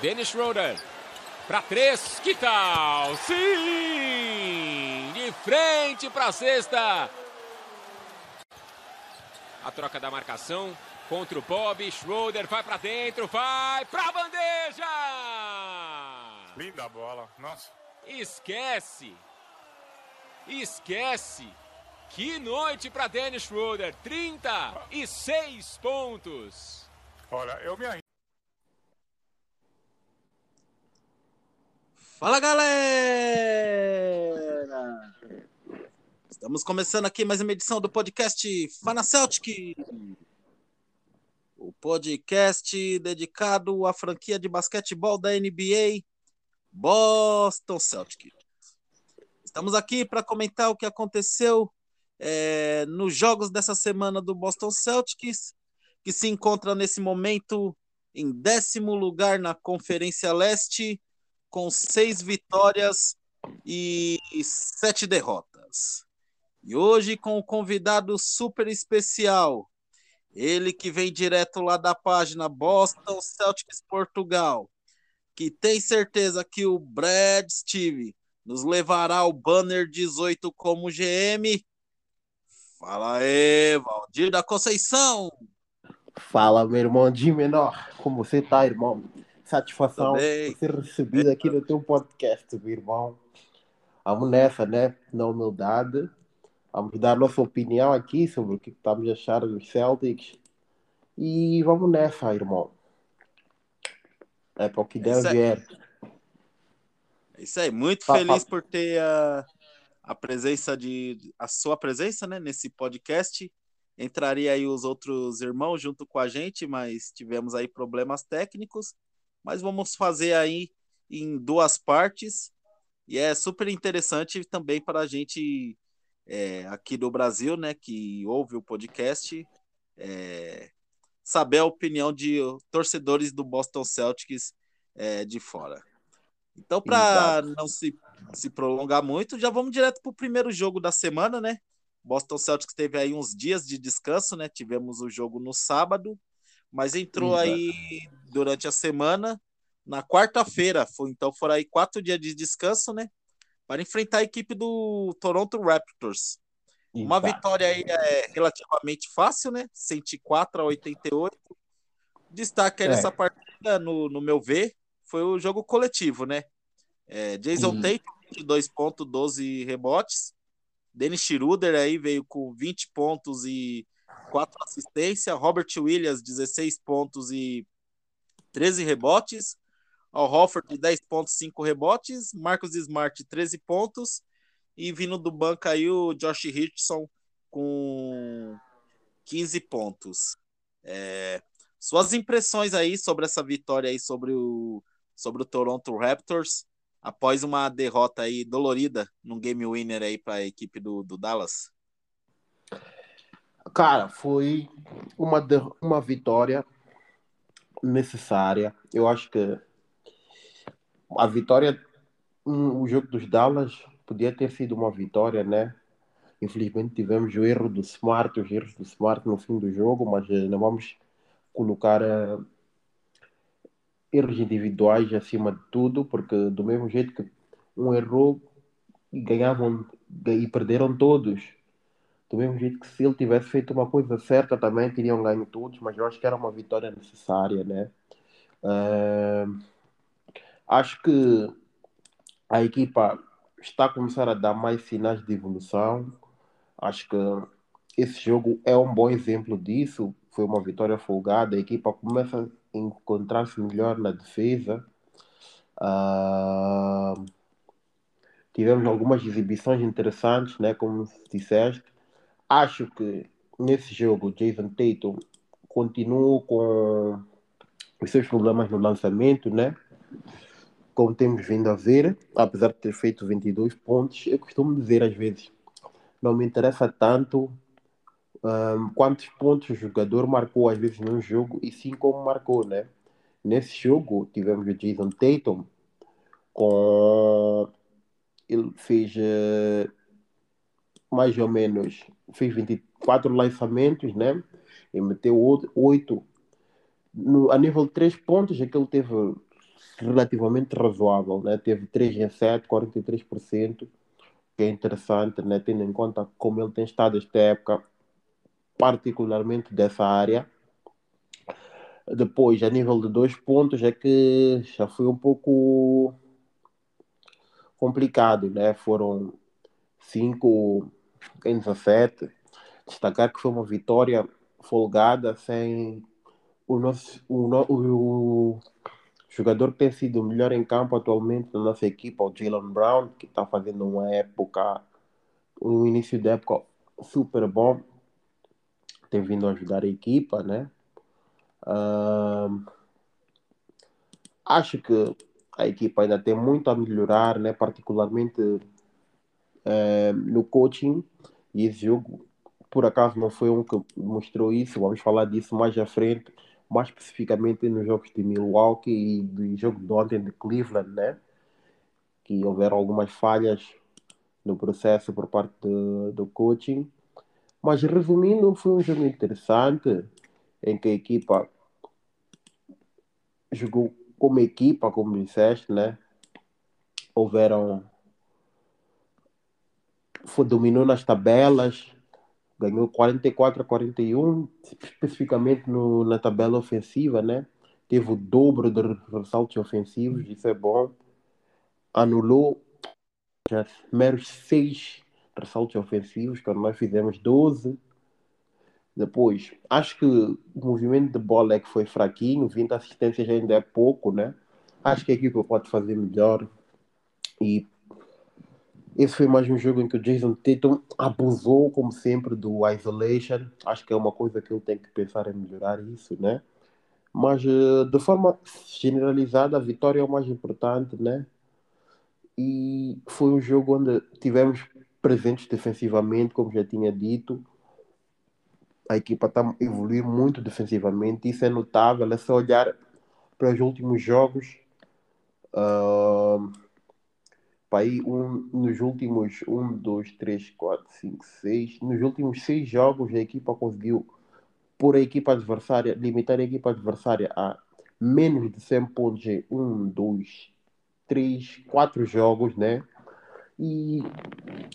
Dennis Schroeder. Para três, que tal? Sim! De frente para a sexta. A troca da marcação contra o Bob. Schroeder vai para dentro, vai para a bandeja! Linda bola, nossa. Esquece! Esquece! Que noite para Dennis Schroeder, 36 pontos. Olha, eu me Fala galera! Estamos começando aqui mais uma edição do podcast Fana Celtic. O podcast dedicado à franquia de basquetebol da NBA Boston Celtic. Estamos aqui para comentar o que aconteceu é, nos jogos dessa semana do Boston Celtics, que se encontra nesse momento em décimo lugar na Conferência Leste, com seis vitórias e sete derrotas. E hoje com um convidado super especial, ele que vem direto lá da página Boston Celtics Portugal, que tem certeza que o Brad Steve nos levará ao banner 18 como GM. Fala aí, Valdir da Conceição. Fala, meu irmão de menor. Como você tá, irmão? Satisfação por ser recebido aqui no teu podcast, meu irmão. Vamos nessa, né? Na humildade. Vamos dar nossa opinião aqui sobre o que estamos a achar dos Celtics. E vamos nessa, irmão. É para o que der vier. É isso aí, muito tá, feliz tá. por ter a, a presença de a sua presença, né, nesse podcast. Entraria aí os outros irmãos junto com a gente, mas tivemos aí problemas técnicos. Mas vamos fazer aí em duas partes. E é super interessante também para a gente é, aqui do Brasil, né, que ouve o podcast, é, saber a opinião de torcedores do Boston Celtics é, de fora. Então, para não se, se prolongar muito, já vamos direto para o primeiro jogo da semana, né? Boston Celtics teve aí uns dias de descanso, né? Tivemos o jogo no sábado, mas entrou Exato. aí durante a semana, na quarta-feira, foi, então foram aí quatro dias de descanso, né? Para enfrentar a equipe do Toronto Raptors. Exato. Uma vitória aí é relativamente fácil, né? 104 a 88. Destaque aí é. nessa partida, no, no meu ver, foi o jogo coletivo, né? É, Jason hum. Tate, 22 pontos, 12 rebotes. Dennis Schroeder aí veio com 20 pontos e 4 assistências. Robert Williams, 16 pontos e 13 rebotes. Al Hofford, 10 pontos, 5 rebotes. Marcos Smart, 13 pontos. E vindo do banco aí o Josh Richardson com 15 pontos. É, suas impressões aí sobre essa vitória aí sobre o sobre o Toronto Raptors após uma derrota aí dolorida num game winner aí para a equipe do, do Dallas? Cara, foi uma, uma vitória necessária. Eu acho que a vitória, o jogo dos Dallas podia ter sido uma vitória, né? Infelizmente tivemos o erro do Smart, os erros do Smart no fim do jogo, mas eh, não vamos colocar uh, erros individuais acima de tudo, porque do mesmo jeito que um errou ganhavam e perderam todos. Do mesmo jeito que se ele tivesse feito uma coisa certa também teriam ganho todos, mas eu acho que era uma vitória necessária, né? Uh, acho que a equipa está a começar a dar mais sinais de evolução. Acho que esse jogo é um bom exemplo disso. Foi uma vitória folgada. A equipa começa encontrar-se melhor na defesa. Uh, tivemos algumas exibições interessantes, né, como disseste. Acho que nesse jogo Jason Tatum continua com os seus problemas no lançamento, né? Como temos vindo a ver, apesar de ter feito 22 pontos, eu costumo dizer às vezes, não me interessa tanto um, quantos pontos o jogador marcou às vezes num jogo e sim como marcou, né? Nesse jogo tivemos o Jason Tatum com ele fez uh, mais ou menos fez 24 lançamentos, né? E meteu 8 no, a nível de 3 pontos, é que ele teve relativamente razoável, né? Teve 3 em 7, 43%, que é interessante, né? Tendo em conta como ele tem estado esta época, particularmente dessa área. Depois, a nível de dois pontos, é que já foi um pouco complicado, né? Foram 5 em 17. Destacar que foi uma vitória folgada, sem o nosso o, o, o jogador que tem sido o melhor em campo atualmente na nossa equipa, o Jalen Brown, que está fazendo uma época, um início de época super bom, tem vindo ajudar a equipa, né? Uh, acho que a equipa ainda tem muito a melhorar, né? particularmente uh, no coaching, e esse jogo por acaso não foi um que mostrou isso, vamos falar disso mais à frente, mais especificamente nos jogos de Milwaukee e do jogo de ontem de Cleveland, né? Que houveram algumas falhas no processo por parte do, do coaching. Mas resumindo, foi um jogo interessante em que a equipa jogou como equipa, como disseste, né? Houveram. Foi, dominou nas tabelas, ganhou 44 a 41, especificamente no, na tabela ofensiva, né? Teve o dobro de ressaltos ofensivos, isso é bom. Anulou já meros 6 ressaltos ofensivos, quando nós fizemos 12. Depois, acho que o movimento de bola é que foi fraquinho, 20 assistências ainda é pouco, né? Acho que a equipa pode fazer melhor e esse foi mais um jogo em que o Jason Tatum abusou, como sempre, do isolation. Acho que é uma coisa que ele tem que pensar em melhorar isso, né? Mas, eh, de forma generalizada, a vitória é o mais importante, né? E foi um jogo onde tivemos presentes defensivamente, como já tinha dito. A equipa está a evoluir muito defensivamente, isso é notável. É só olhar para os últimos jogos. Uh aí um, nos últimos 1, 2, 3, 4, 5, 6, nos últimos 6 jogos a equipa conseguiu por a equipa adversária, limitar a equipa adversária a menos de 100 pontos em 1, 2, 3, 4 jogos, né? E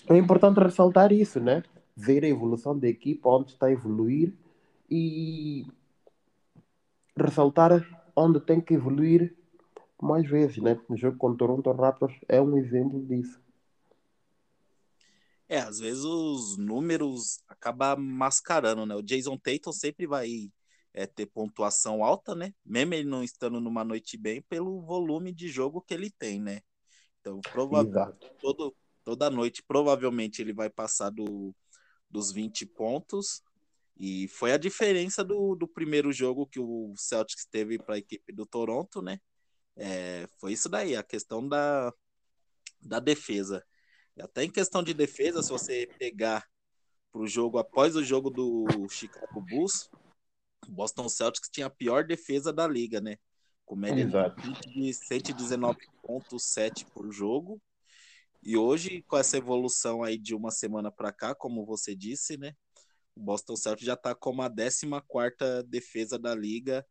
é importante ressaltar isso, né? Ver a evolução da equipa, onde está a evoluir e ressaltar onde tem que evoluir mais vezes, né? No jogo contra o Toronto Raptors é um exemplo disso. É, às vezes os números acabam mascarando, né? O Jason Tatum sempre vai é, ter pontuação alta, né? Mesmo ele não estando numa noite bem, pelo volume de jogo que ele tem, né? Então, provavelmente, todo, toda noite, provavelmente ele vai passar do, dos 20 pontos. E foi a diferença do, do primeiro jogo que o Celtics teve para a equipe do Toronto, né? É, foi isso daí, a questão da, da defesa. Até em questão de defesa, se você pegar para o jogo após o jogo do Chicago Bulls, o Boston Celtics tinha a pior defesa da liga, né? Com média Exato. de 119,7 por jogo. E hoje, com essa evolução aí de uma semana para cá, como você disse, né? O Boston Celtics já está como a 14 defesa da liga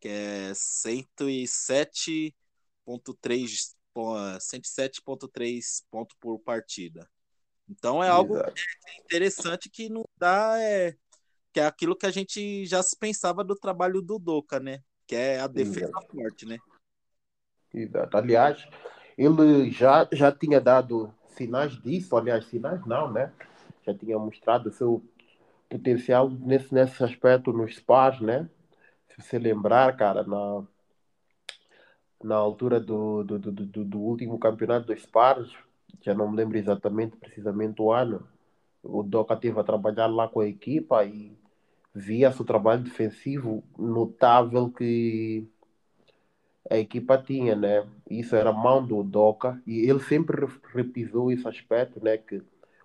que é 107,3 107,3 pontos por partida. Então é algo interessante que não dá é que é aquilo que a gente já se pensava do trabalho do Doca, né? Que é a defesa Exato. forte, né? Exato. Aliás, ele já, já tinha dado sinais disso, aliás, sinais não, né? Já tinha mostrado o seu potencial nesse, nesse aspecto nos SPAs, né? Se você lembrar, cara, na, na altura do, do, do, do, do último campeonato dos pares, já não me lembro exatamente, precisamente o ano, o Doca teve a trabalhar lá com a equipa e via-se o trabalho defensivo notável que a equipa tinha, né? Isso era mão do Doca e ele sempre repisou esse aspecto, né? Que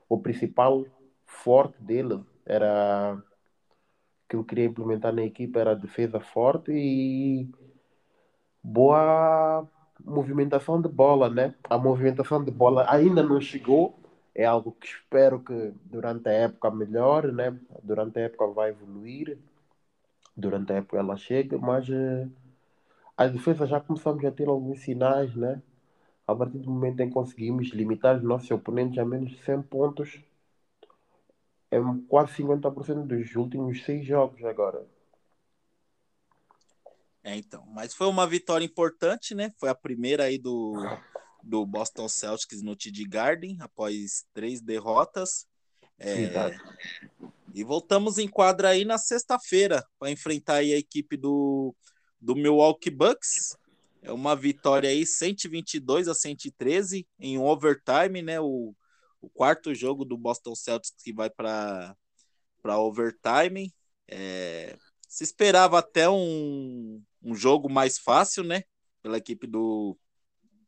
o principal forte dele era que eu queria implementar na equipa era defesa forte e boa movimentação de bola, né? A movimentação de bola ainda não chegou, é algo que espero que durante a época melhore, né? Durante a época vai evoluir, durante a época ela chega, mas uh, a defesa já começamos a ter alguns sinais, né? A partir do momento em que conseguimos limitar os nossos oponentes a menos de 100 pontos, é quase 50% dos últimos seis jogos agora. É, então. Mas foi uma vitória importante, né? Foi a primeira aí do, do Boston Celtics no TD Garden, após três derrotas. É, e voltamos em quadra aí na sexta-feira para enfrentar aí a equipe do, do Milwaukee Bucks. É uma vitória aí 122 a 113 em um overtime, né? O, o quarto jogo do Boston Celtics que vai para overtime. É, se esperava até um, um jogo mais fácil, né? Pela equipe do,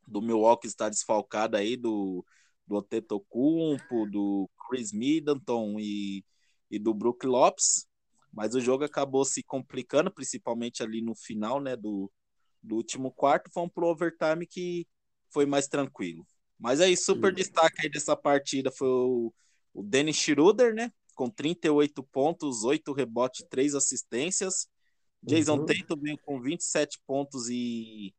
do Milwaukee estar desfalcada aí, do, do Antetokounmpo, do Chris Middleton e, e do Brook Lopes. Mas o jogo acabou se complicando, principalmente ali no final, né? Do, do último quarto. Foi um pro overtime que foi mais tranquilo. Mas aí, super destaque aí dessa partida foi o, o Dennis Schroeder, né? Com 38 pontos, 8 rebotes, 3 assistências. Jason uhum. Tatum veio com 27 pontos e,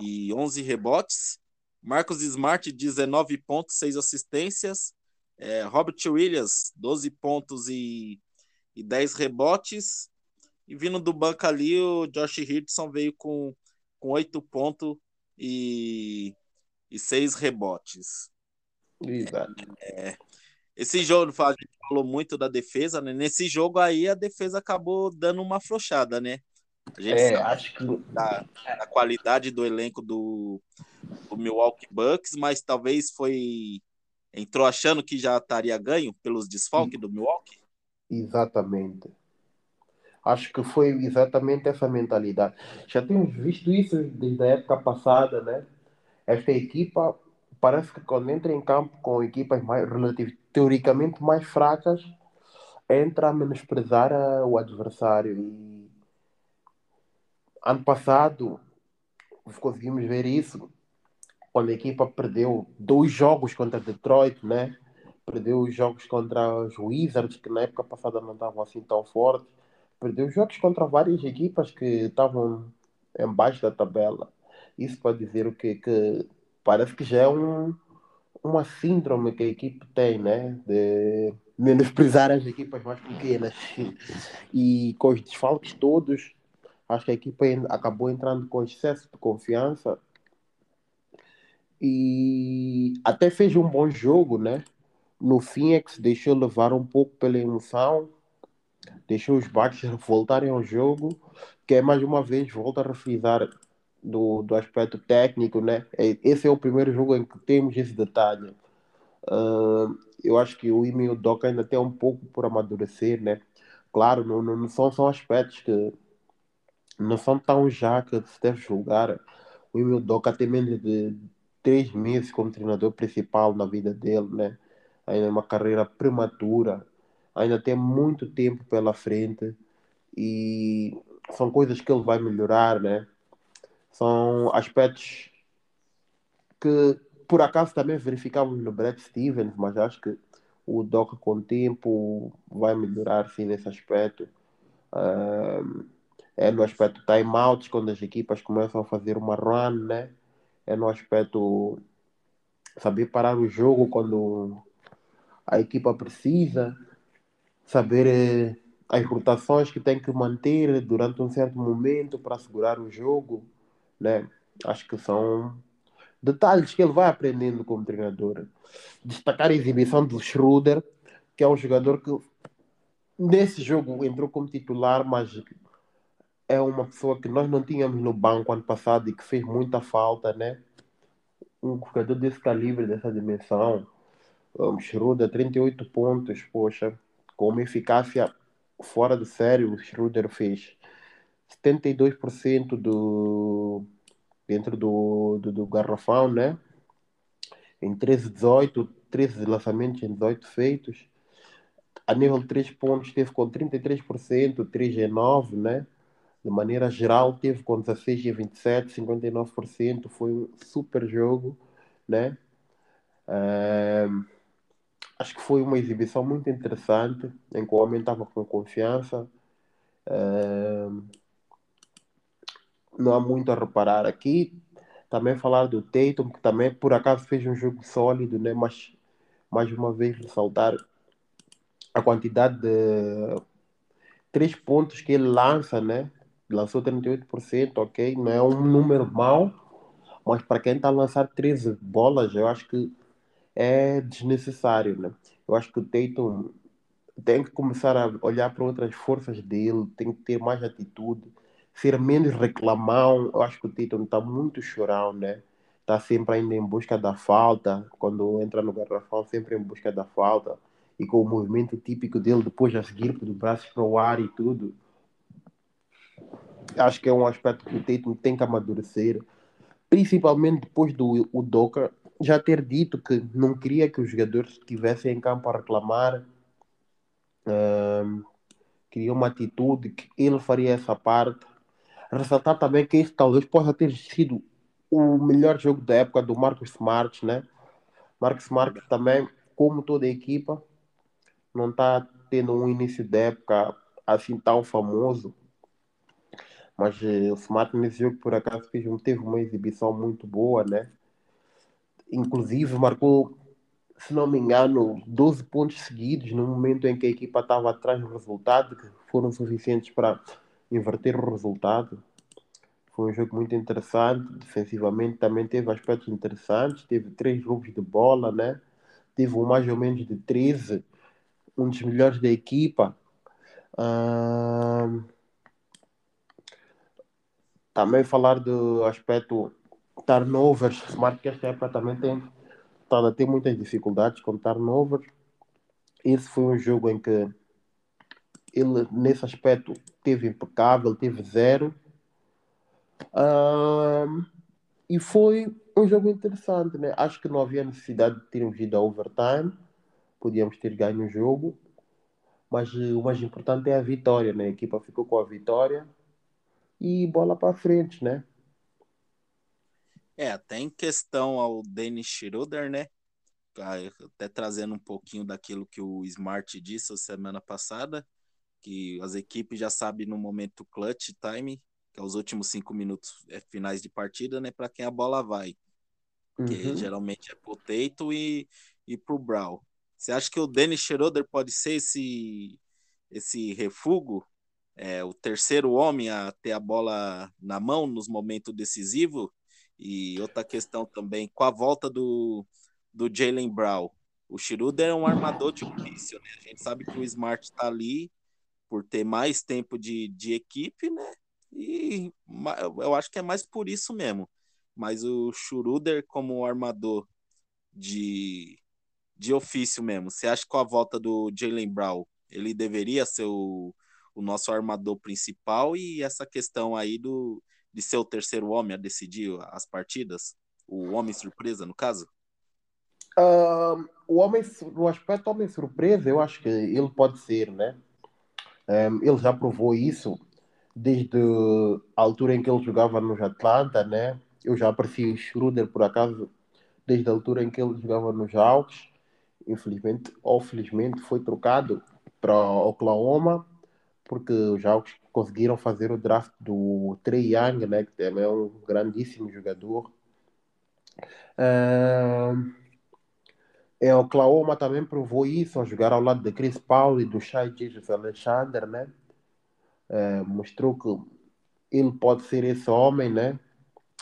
e 11 rebotes. Marcos Smart, 19 pontos, 6 assistências. É, Robert Williams, 12 pontos e, e 10 rebotes. E vindo do banco ali, o Josh Richardson veio com, com 8 pontos e, e 6 rebotes. Exato. É, esse jogo, a gente falou muito da defesa, né? Nesse jogo aí, a defesa acabou dando uma afrouxada, né? A gente é, acho que... da, da, qualidade do elenco do, do Milwaukee Bucks, mas talvez foi entrou achando que já estaria ganho pelos desfalques do Milwaukee? Exatamente. Acho que foi exatamente essa mentalidade. Já temos visto isso desde a época passada, né? Esta equipa parece que quando entra em campo com equipas mais relativamente teoricamente mais fracas, entra a menosprezar o adversário. E ano passado conseguimos ver isso quando a equipa perdeu dois jogos contra Detroit, né? Perdeu os jogos contra os Wizards, que na época passada não estavam assim tão fortes. Perdeu jogos contra várias equipas que estavam embaixo da tabela. Isso pode dizer o que, que parece que já é um, uma síndrome que a equipe tem, né? De menosprezar as equipas mais pequenas. E com os desfalques todos, acho que a equipa acabou entrando com excesso de confiança e até fez um bom jogo, né? No fim é que se deixou levar um pouco pela emoção, deixou os Bucks voltarem ao jogo, que é mais uma vez, volta a refrisar do, do aspecto técnico, né? É, esse é o primeiro jogo em que temos esse detalhe. Uh, eu acho que o Ime e o ainda tem um pouco por amadurecer, né? Claro, não, não são, são aspectos que não são tão já que se deve julgar. O Ime e o tem menos de três meses como treinador principal na vida dele, né? Ainda é uma carreira prematura, ainda tem muito tempo pela frente e são coisas que ele vai melhorar, né? São aspectos que por acaso também verificamos no Brad Stevens, mas acho que o Doc com o tempo vai melhorar sim nesse aspecto. é no aspecto timeouts, quando as equipas começam a fazer uma run, né? É no aspecto saber parar o jogo quando a equipa precisa, saber eh, as rotações que tem que manter durante um certo momento para segurar o jogo né? Acho que são detalhes que ele vai aprendendo como treinador. Destacar a exibição do Schroeder, que é um jogador que nesse jogo entrou como titular, mas é uma pessoa que nós não tínhamos no banco ano passado e que fez muita falta, né? Um jogador desse calibre, dessa dimensão. Um, Schroeder, 38 pontos, poxa, com uma eficácia fora de sério, o Schroeder fez 72% do, dentro do, do, do, garrafão, né? Em 13, 18, 13 lançamentos em 18 feitos. A nível de 3 pontos, teve com 33%, 3 em 9, né? De maneira geral, teve com 16 e 27, 59%. Foi um super jogo, né? É... Acho que foi uma exibição muito interessante, em que o homem estava com confiança. É não há muito a reparar aqui. Também falar do Tatum, que também por acaso fez um jogo sólido, né? mas mais uma vez ressaltar a quantidade de três pontos que ele lança, né? Lançou 38%, ok? Não é um número mau, mas para quem está a lançar 13 bolas, eu acho que é desnecessário, né? Eu acho que o Tatum tem que começar a olhar para outras forças dele, tem que ter mais atitude, ser menos reclamão. Eu acho que o Tatum está muito chorão, né? Está sempre ainda em busca da falta, quando entra no garrafão, sempre em busca da falta e com o movimento típico dele depois a seguir do braços para o ar e tudo. Acho que é um aspecto que o Tatum tem que amadurecer, principalmente depois do o Docker já ter dito que não queria que os jogadores estivessem em campo a reclamar, um, queria uma atitude que ele faria essa parte. Ressaltar também que esse talvez possa ter sido o melhor jogo da época do Marcos Smart, né? Marcos Smart também, como toda a equipa, não está tendo um início de época assim tão famoso. Mas eh, o Smart nesse jogo, por acaso, fez, teve uma exibição muito boa, né? Inclusive, marcou, se não me engano, 12 pontos seguidos no momento em que a equipa estava atrás do resultado, que foram suficientes para inverter o resultado. Foi um jogo muito interessante. Defensivamente também teve aspectos interessantes. Teve três roubos de bola, né? Teve um mais ou menos de 13 um dos melhores da equipa. também falar do aspecto turnovers. Smart que esta época também tem estado a ter muitas dificuldades com turnovers. Esse foi um jogo em que ele, nesse aspecto, teve impecável, teve zero. e foi um jogo interessante, né? Acho que não havia necessidade de termos ido a overtime podíamos ter ganho o jogo, mas o mais importante é a vitória, né? A equipa ficou com a vitória e bola para frente, né? É, até em questão ao Dennis Schroeder, né? Até trazendo um pouquinho daquilo que o Smart disse a semana passada, que as equipes já sabem no momento clutch time, que é os últimos cinco minutos é finais de partida, né? Para quem a bola vai. Uhum. Que geralmente é pro Teito e, e pro Brown. Você acha que o Dennis Schroeder pode ser esse, esse refúgio, é, o terceiro homem a ter a bola na mão nos momentos decisivos? E outra questão também, com a volta do, do Jalen Brown, o Schroeder é um armador de ofício, né? A gente sabe que o Smart está ali por ter mais tempo de, de equipe, né? E eu acho que é mais por isso mesmo. Mas o Schroeder como armador de, de ofício mesmo, você acha que com a volta do Jalen Brown, ele deveria ser o, o nosso armador principal e essa questão aí do, de ser o terceiro homem a decidir as partidas? O homem surpresa, no caso? O homem, no aspecto homem surpresa, eu acho que ele pode ser, né? Um, ele já provou isso desde a altura em que ele jogava nos Atlanta, né? Eu já aprecio o Schroeder, por acaso, desde a altura em que ele jogava nos Hawks infelizmente ou felizmente foi trocado para Oklahoma porque os Hawks conseguiram fazer o draft do Trey Young, né, que também é um grandíssimo jogador. Uh, em Oklahoma também provou isso ao jogar ao lado de Chris Paul e do Shai Jesus Alexander, né? Uh, mostrou que ele pode ser esse homem, né?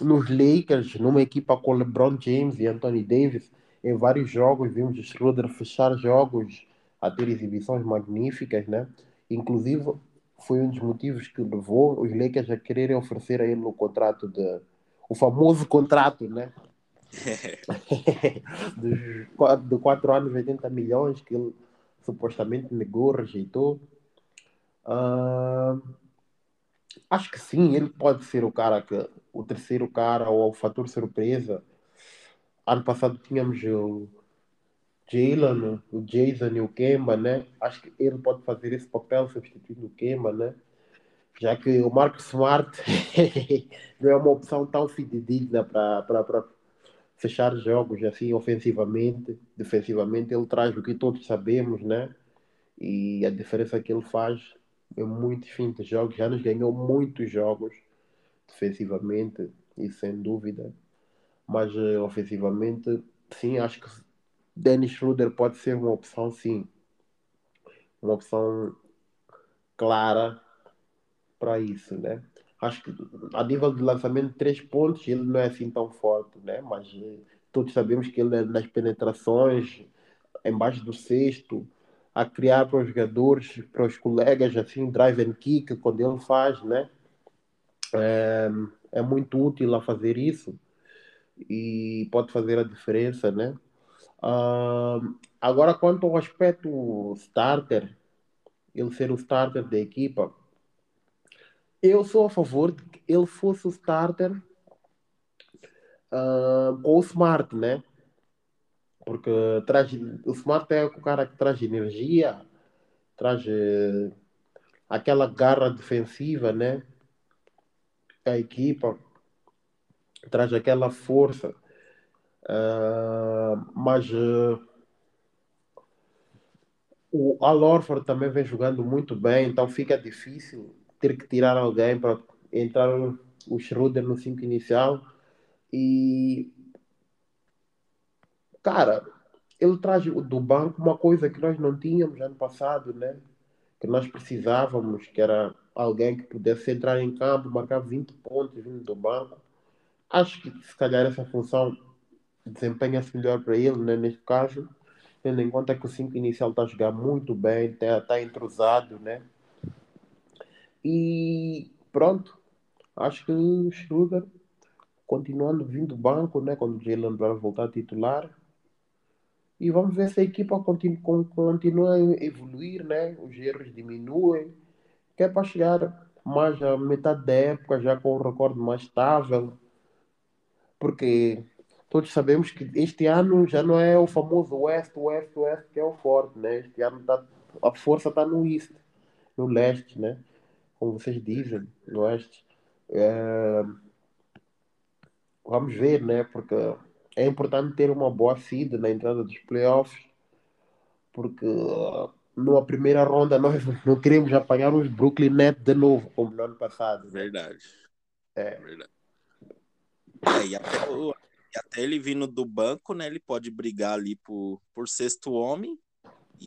Nos Lakers, numa equipa com LeBron James e Anthony Davis, em vários jogos, vimos Schroeder fechar jogos a ter exibições magníficas, né? Inclusive, foi um dos motivos que levou os Lakers a quererem oferecer a ele o contrato de o famoso contrato, né? de 4 anos, 80 milhões que ele supostamente negou, rejeitou. Uh, acho que sim, ele pode ser o cara que o terceiro cara ou o fator surpresa ano passado tínhamos o Jalen, o Jason e o Kemba, né? Acho que ele pode fazer esse papel substituindo o Kemba, né? Já que o Marcos Smart não é uma opção tão fidedigna para fechar jogos assim ofensivamente, defensivamente ele traz o que todos sabemos, né? E a diferença que ele faz é muito fim de jogos, já nos ganhou muitos jogos defensivamente, isso sem dúvida. Mas uh, ofensivamente, sim, acho que Dennis Schroeder pode ser uma opção, sim. Uma opção clara para isso, né? Acho que a nível de lançamento três pontos ele não é assim tão forte, né? Mas uh, todos sabemos que ele é nas penetrações, embaixo do cesto, a criar para os jogadores, para os colegas, assim, drive and kick, quando ele faz, né? É, é muito útil a fazer isso e pode fazer a diferença, né? Uh, agora, quanto ao aspecto starter, ele ser o starter da equipa, eu sou a favor de que ele fosse o starter uh, com o Smart, né? Porque traz, o Smart é o cara que traz energia, traz uh, aquela garra defensiva, né? A equipa traz aquela força. Uh, mas uh, o Al Orford também vem jogando muito bem, então fica difícil ter que tirar alguém para entrar o Schroeder no 5 inicial. E cara, ele traz do banco uma coisa que nós não tínhamos ano passado, né? Que nós precisávamos, que era alguém que pudesse entrar em campo, marcar 20 pontos vindo do banco. Acho que se calhar essa função desempenha-se melhor para ele, né, neste caso, tendo em conta que o 5 inicial está a jogar muito bem, está, entrosado, né? E pronto, acho que o Schroeder, continuando vindo do banco, né, quando o Jalen vai voltar a titular, e vamos ver se a equipa continua, continua a evoluir, né? Os erros diminuem, que é para chegar mais à metade da época, já com o recorde mais estável, porque todos sabemos que este ano já não é o famoso West, West, West que é o forte, né? Este ano tá, a força está no East, no leste, né? Como vocês dizem, no oeste. É... Vamos ver, né? Porque é importante ter uma boa seed na entrada dos playoffs, porque numa primeira ronda nós não queremos apanhar os Brooklyn Nets de novo, como no ano passado. Verdade. É. Verdade. É, e até e até ele vindo do banco, né? Ele pode brigar ali por, por sexto homem.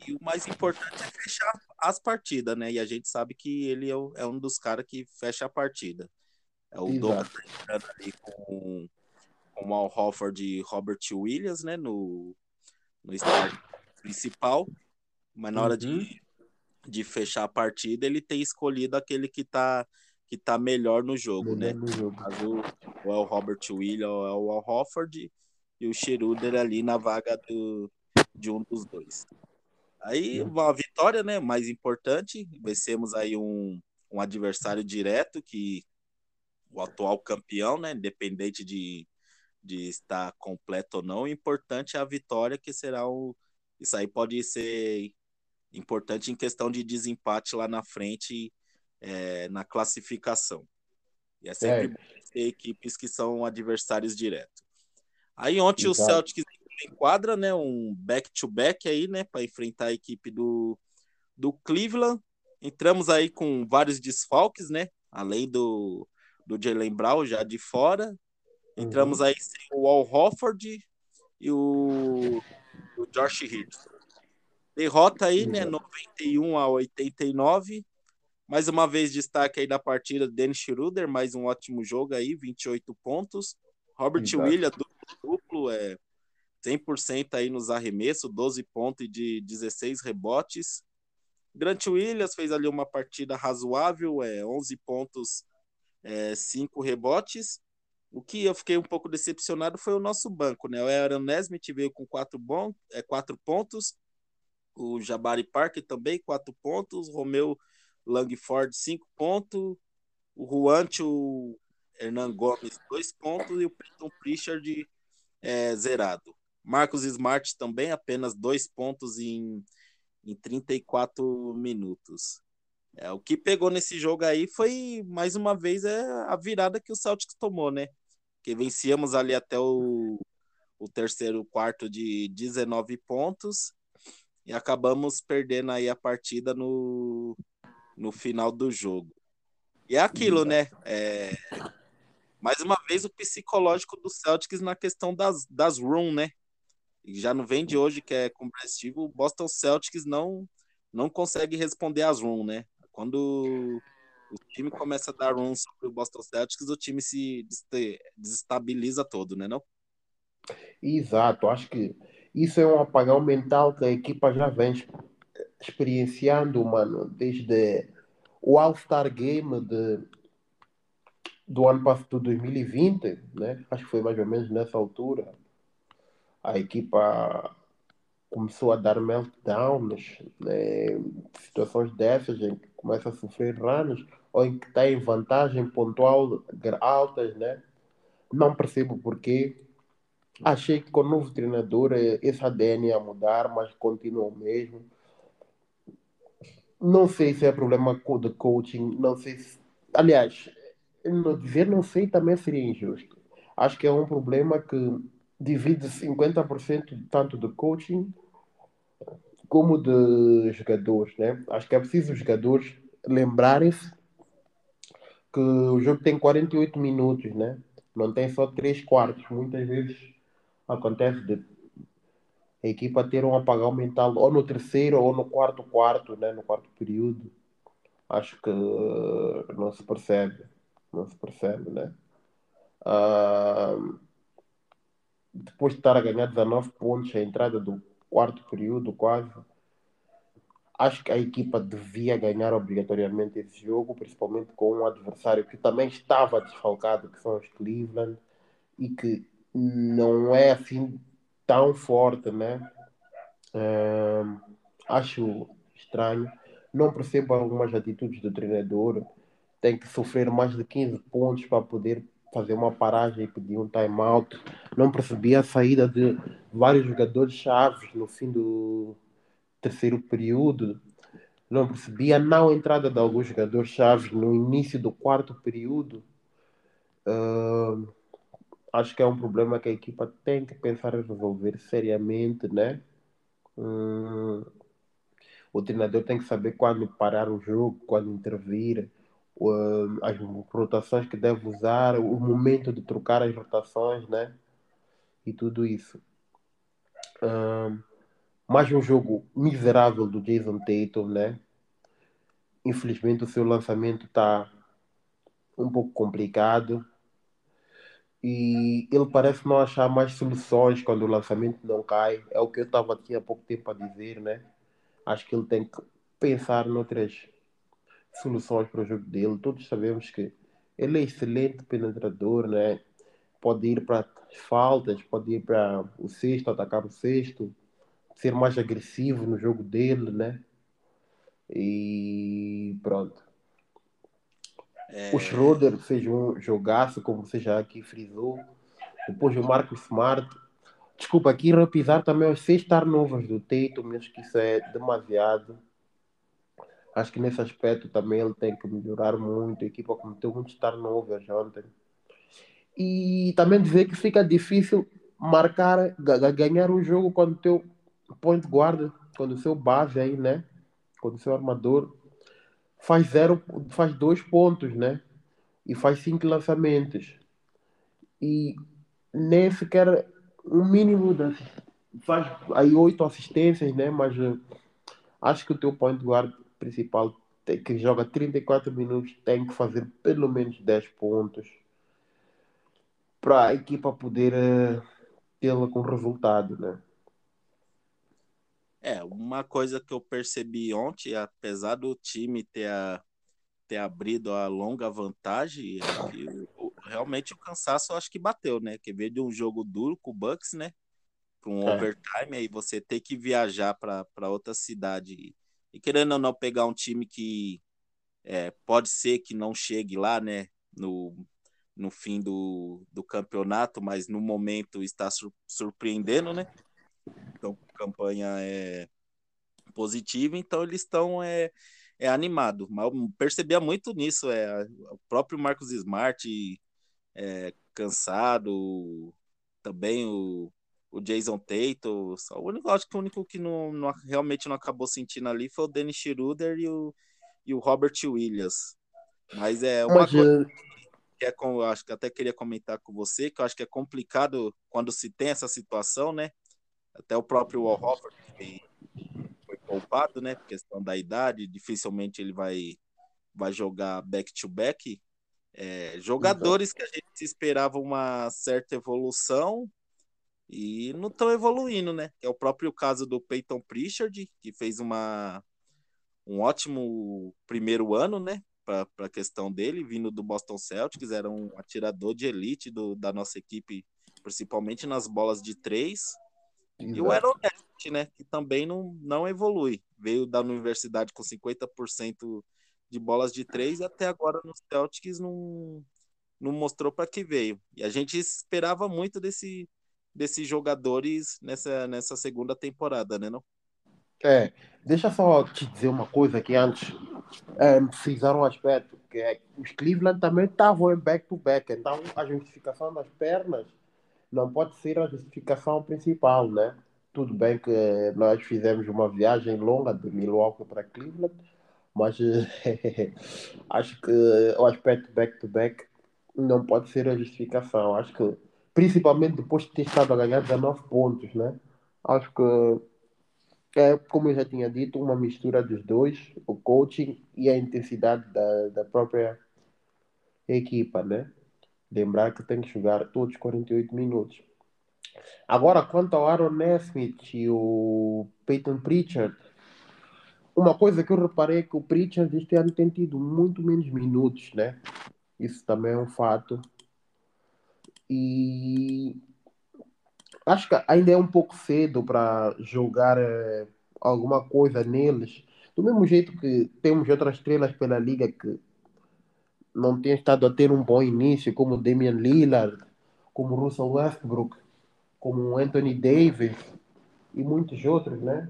E o mais importante é fechar as partidas, né? E a gente sabe que ele é, o, é um dos caras que fecha a partida. É o Douglas tá ali com, com o Al Hofford e Robert Williams, né? No, no estádio principal. Mas na hora uhum. de, de fechar a partida, ele tem escolhido aquele que tá que tá melhor no jogo, melhor né? No jogo. Mas o, o El Robert Williams é o Al Hofford e o Schroeder ali na vaga do, de um dos dois. Aí uma vitória, né? Mais importante, vencemos aí um, um adversário direto que o atual campeão, né? Independente de, de estar completo ou não, o importante é a vitória, que será o. Isso aí pode ser importante em questão de desempate lá na frente é, na classificação. E é sempre é. bom ter equipes que são adversários diretos. Aí ontem Exato. o Celtics enquadra, né, um back-to-back aí, né, para enfrentar a equipe do, do Cleveland. Entramos aí com vários desfalques, né, além do, do Jalen Brown já de fora. Entramos uhum. aí sem o Al Hofford e o, o Josh Richardson. Derrota aí, né, 91 a 89. Mais uma vez, destaque aí da partida Dennis Schroeder, mais um ótimo jogo aí, 28 pontos. Robert Exato. Williams, duplo, duplo, é 100% aí nos arremessos, 12 pontos de 16 rebotes. Grant Williams fez ali uma partida razoável, é 11 pontos, é, 5 rebotes. O que eu fiquei um pouco decepcionado foi o nosso banco, né? O Aaron Nesmith veio com 4 bom, é, pontos, o Jabari Parker também 4 pontos, Romeu Langford, 5 pontos. O Juancho Hernan Gomes, 2 pontos. E o Peyton Pritchard é, zerado. Marcos Smart também, apenas 2 pontos em, em 34 minutos. É, o que pegou nesse jogo aí foi, mais uma vez, é a virada que o Celtics tomou, né? Que vencíamos ali até o, o terceiro quarto de 19 pontos e acabamos perdendo aí a partida no, no final do jogo. E é aquilo, né? É, mais uma vez o psicológico do Celtics na questão das, das room, né? Já não vem de hoje que é compreensível, o Boston Celtics não não consegue responder às room, né? Quando o time começa a dar run sobre o Boston Celtics, o time se desestabiliza todo, né, não? Exato, acho que isso é um apagão mental que a equipa já vem experienciando, mano, desde o All-Star Game de, do ano passado, 2020, né? Acho que foi mais ou menos nessa altura. A equipa começou a dar meltdowns, né? situações dessas em que começa a sofrer runs ou em que tem vantagem pontual altas, né? Não percebo porquê. Achei que com o novo treinador eh, esse ADN ia mudar, mas continua o mesmo. Não sei se é problema de coaching, não sei se. Aliás, dizer não sei também seria injusto. Acho que é um problema que divide 50% tanto de coaching como de jogadores, né? Acho que é preciso os jogadores lembrarem-se que o jogo tem 48 minutos, né? Não tem só 3 quartos. Muitas vezes acontece de a equipa ter um apagão mental ou no terceiro ou no quarto quarto, né? No quarto período. Acho que não se percebe. Não se percebe, né? Uh, depois de estar a ganhar 19 pontos, a entrada do quarto período quase. Acho que a equipa devia ganhar obrigatoriamente esse jogo, principalmente com um adversário que também estava desfalcado, que são os Cleveland, e que não é assim tão forte, né? acho estranho. Não percebo algumas atitudes do treinador. Tem que sofrer mais de 15 pontos para poder fazer uma paragem e pedir um time-out. Não percebi a saída de vários jogadores chaves no fim do terceiro período. Não percebi a não entrada de alguns jogadores chaves no início do quarto período. Uh, acho que é um problema que a equipa tem que pensar em resolver seriamente, né? Uh, o treinador tem que saber quando parar o jogo, quando intervir as rotações que deve usar, o momento de trocar as rotações, né? E tudo isso. Mais um jogo miserável do Jason Tatum, né? Infelizmente o seu lançamento está um pouco complicado e ele parece não achar mais soluções quando o lançamento não cai. É o que eu estava aqui há pouco tempo a dizer, né? Acho que ele tem que pensar noutras soluções para o jogo dele. Todos sabemos que ele é excelente penetrador, né? Pode ir para as faltas, pode ir para o sexto, atacar o sexto, ser mais agressivo no jogo dele, né? E pronto. É... O Schroeder fez um jogaço, como você já aqui frisou. Depois o Marcos Smart. Desculpa, aqui repisar também os seis turnovers do Tatum, acho que isso é demasiado. Acho que nesse aspecto também ele tem que melhorar muito. A equipa cometeu muitos turnovers ontem. E também dizer que fica difícil marcar, ganhar um jogo quando o teu point guard, quando o seu base aí, né? Quando o seu armador faz zero, faz dois pontos, né? E faz cinco lançamentos. E nem sequer um mínimo de, faz aí oito assistências, né? Mas uh, acho que o teu point guard principal que joga 34 minutos tem que fazer pelo menos 10 pontos para a equipa poder uh, tê-la com resultado, né? É, uma coisa que eu percebi ontem, apesar do time ter, a, ter abrido a longa vantagem, é o, realmente o cansaço eu acho que bateu, né? Que veio de um jogo duro com o Bucks, né? Para um é. overtime, aí você ter que viajar para outra cidade e querendo ou não pegar um time que é, pode ser que não chegue lá, né, no, no fim do, do campeonato, mas no momento está sur surpreendendo, né? Então, campanha é positiva, então eles estão é, é animado. Mas percebia muito nisso, é o próprio Marcos Smart é, cansado, também o o Jason Tatum. o único, acho que o único que não, não, realmente não acabou sentindo ali foi o Dennis Schroeder e o, e o Robert Williams. Mas é uma Mas, coisa. que é com, acho que até queria comentar com você, que eu acho que é complicado quando se tem essa situação, né? Até o próprio Wall foi, foi poupado, né? Por questão da idade, dificilmente ele vai, vai jogar back-to-back. É, jogadores que a gente esperava uma certa evolução e não estão evoluindo, né? É o próprio caso do Peyton Pritchard, que fez uma, um ótimo primeiro ano, né? Para a questão dele, vindo do Boston Celtics, era um atirador de elite do, da nossa equipe, principalmente nas bolas de três. Exato. E o Aaron Nesbitt, né? Que também não, não evolui. Veio da universidade com 50% de bolas de três e até agora no Celtics não, não mostrou para que veio. E a gente esperava muito desse desses jogadores nessa, nessa segunda temporada, né? Não? É, deixa só te dizer uma coisa que antes é, fizeram um aspecto, que é os Cleveland também estavam em back-to-back, -back, então a justificação das pernas não pode ser a justificação principal, né? Tudo bem que nós fizemos uma viagem longa de Milwaukee para Cleveland, mas acho que o aspecto back-to-back -back não pode ser a justificação. Acho que principalmente depois de ter estado a ganhar 19 pontos, né? Acho que é, como eu já tinha dito, uma mistura dos dois, o coaching e a intensidade da, da própria equipa, né? Lembrar que tem que jogar todos 48 minutos. Agora, quanto ao Aaron Nesmith e o Peyton Pritchard, uma coisa que eu reparei é que o Pritchard este ano tem tido muito menos minutos, né? Isso também é um fato e acho que ainda é um pouco cedo para jogar é, alguma coisa neles. Do mesmo jeito que temos outras estrelas pela liga que não têm estado a ter um bom início, como Damian Lillard, como Russell Westbrook, como Anthony Davis e muitos outros, né?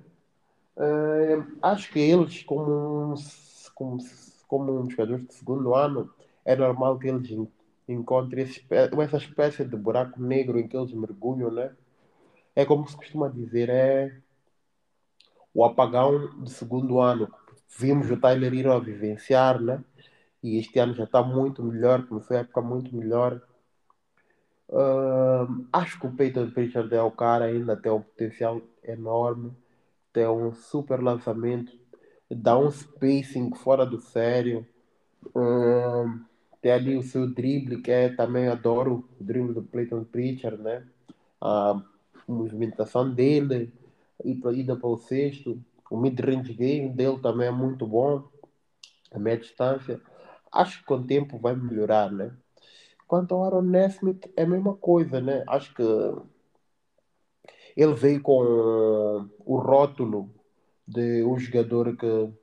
Uh, acho que eles, como, como, como um jogador de segundo ano, é normal que eles encontre esse, essa espécie de buraco negro em que eles mergulham, né? É como se costuma dizer, é o apagão do segundo ano. Vimos o Tyler Hero a vivenciar, né? E este ano já está muito melhor, começou a época muito melhor. Uh, acho que o Peyton Pritchard é o cara ainda tem um potencial enorme, tem um super lançamento, dá um spacing fora do sério. Uh, tem ali o seu drible, que é também adoro o drible do Clayton Pritchard, né? A movimentação dele, ida para o sexto, o mid-range game dele também é muito bom, a média distância. Acho que com o tempo vai melhorar, né? Quanto ao Aaron Nesmith, é a mesma coisa, né? Acho que ele veio com o rótulo de um jogador que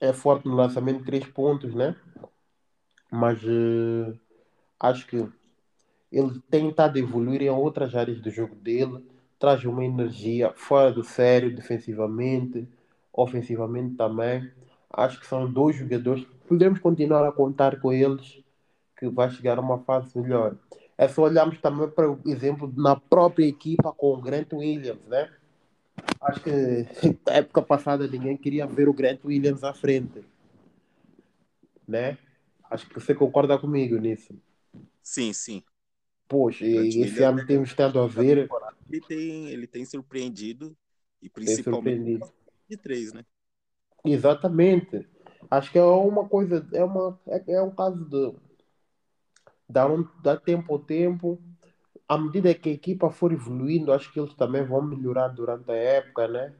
é forte no lançamento de três pontos, né? Mas uh, acho que ele tem estado a evoluir em outras áreas do jogo dele, traz uma energia fora do sério, defensivamente, ofensivamente também. Acho que são dois jogadores podemos continuar a contar com eles, que vai chegar a uma fase melhor. É só olharmos também para o exemplo na própria equipa com o Grant Williams, né? Acho que na época passada ninguém queria ver o Grant Williams à frente, né? Acho que você concorda comigo nisso. Sim, sim. Poxa, e esse ano temos estado a ver. Ele tem, ele tem surpreendido, e principalmente de três, né? Exatamente. Acho que é uma coisa, é, uma, é, é um caso de dar, um, dar tempo ao tempo. À medida que a equipa for evoluindo, acho que eles também vão melhorar durante a época, né?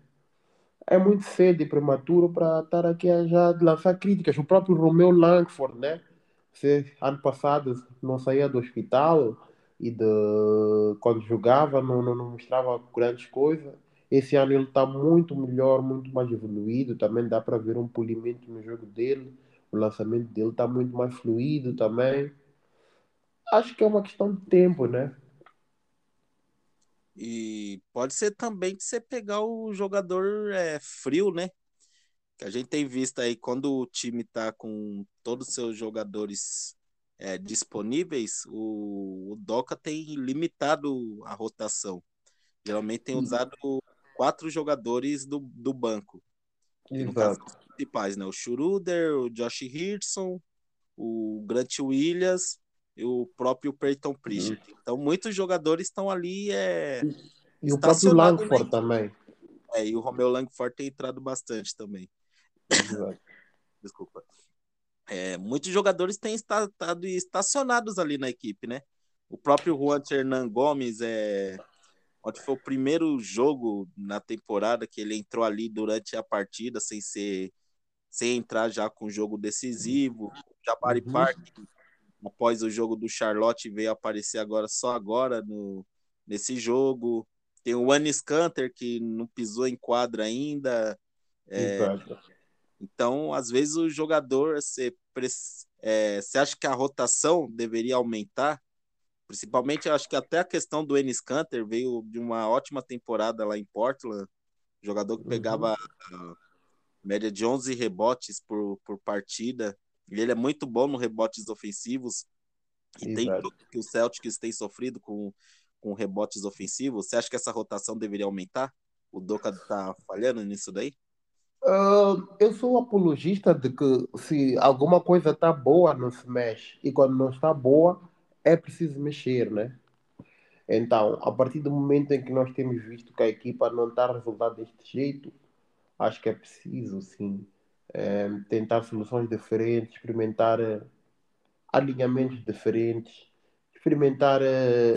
É muito cedo e prematuro para estar aqui a já lançar críticas. O próprio Romeu Langford, né? Você, ano passado não saía do hospital e de, quando jogava não, não, não mostrava grandes coisas. Esse ano ele está muito melhor, muito mais evoluído. Também dá para ver um polimento no jogo dele. O lançamento dele está muito mais fluido também. Acho que é uma questão de tempo, né? E pode ser também que você pegar o jogador é, frio, né? Que a gente tem visto aí quando o time tá com todos os seus jogadores é, disponíveis, o, o Doca tem limitado a rotação. Geralmente tem usado quatro jogadores do, do banco. no caso, os principais, né? O Schroeder, o Josh Hirson, o Grant Williams e o próprio Peyton Pritchard. Uhum. Então, muitos jogadores estão ali. É, e o próprio Langford também. É, e o Romeu Langford tem entrado bastante também. Desculpa. É, muitos jogadores têm estado estacionados ali na equipe, né? O próprio Juan Hernan Gomes é. Ontem foi o primeiro jogo na temporada que ele entrou ali durante a partida, sem ser sem entrar já com jogo decisivo. O Jabari uhum. Park, após o jogo do Charlotte, veio aparecer agora só agora no, nesse jogo. Tem o Anis Canter, que não pisou em quadra ainda. É, então, às vezes, o jogador, você, é, você acha que a rotação deveria aumentar? Principalmente, acho que até a questão do Enes Canter veio de uma ótima temporada lá em Portland. Jogador que pegava uhum média de 11 rebotes por, por partida. Ele é muito bom no rebotes ofensivos. E tem tudo que o Celtics tem sofrido com, com rebotes ofensivos. Você acha que essa rotação deveria aumentar? O Doca tá falhando nisso daí? Uh, eu sou apologista de que se alguma coisa está boa, não se mexe. E quando não está boa, é preciso mexer, né? Então, a partir do momento em que nós temos visto que a equipa não está a resultar deste jeito, acho que é preciso, sim, é, tentar soluções diferentes, experimentar é, alinhamentos diferentes, experimentar é,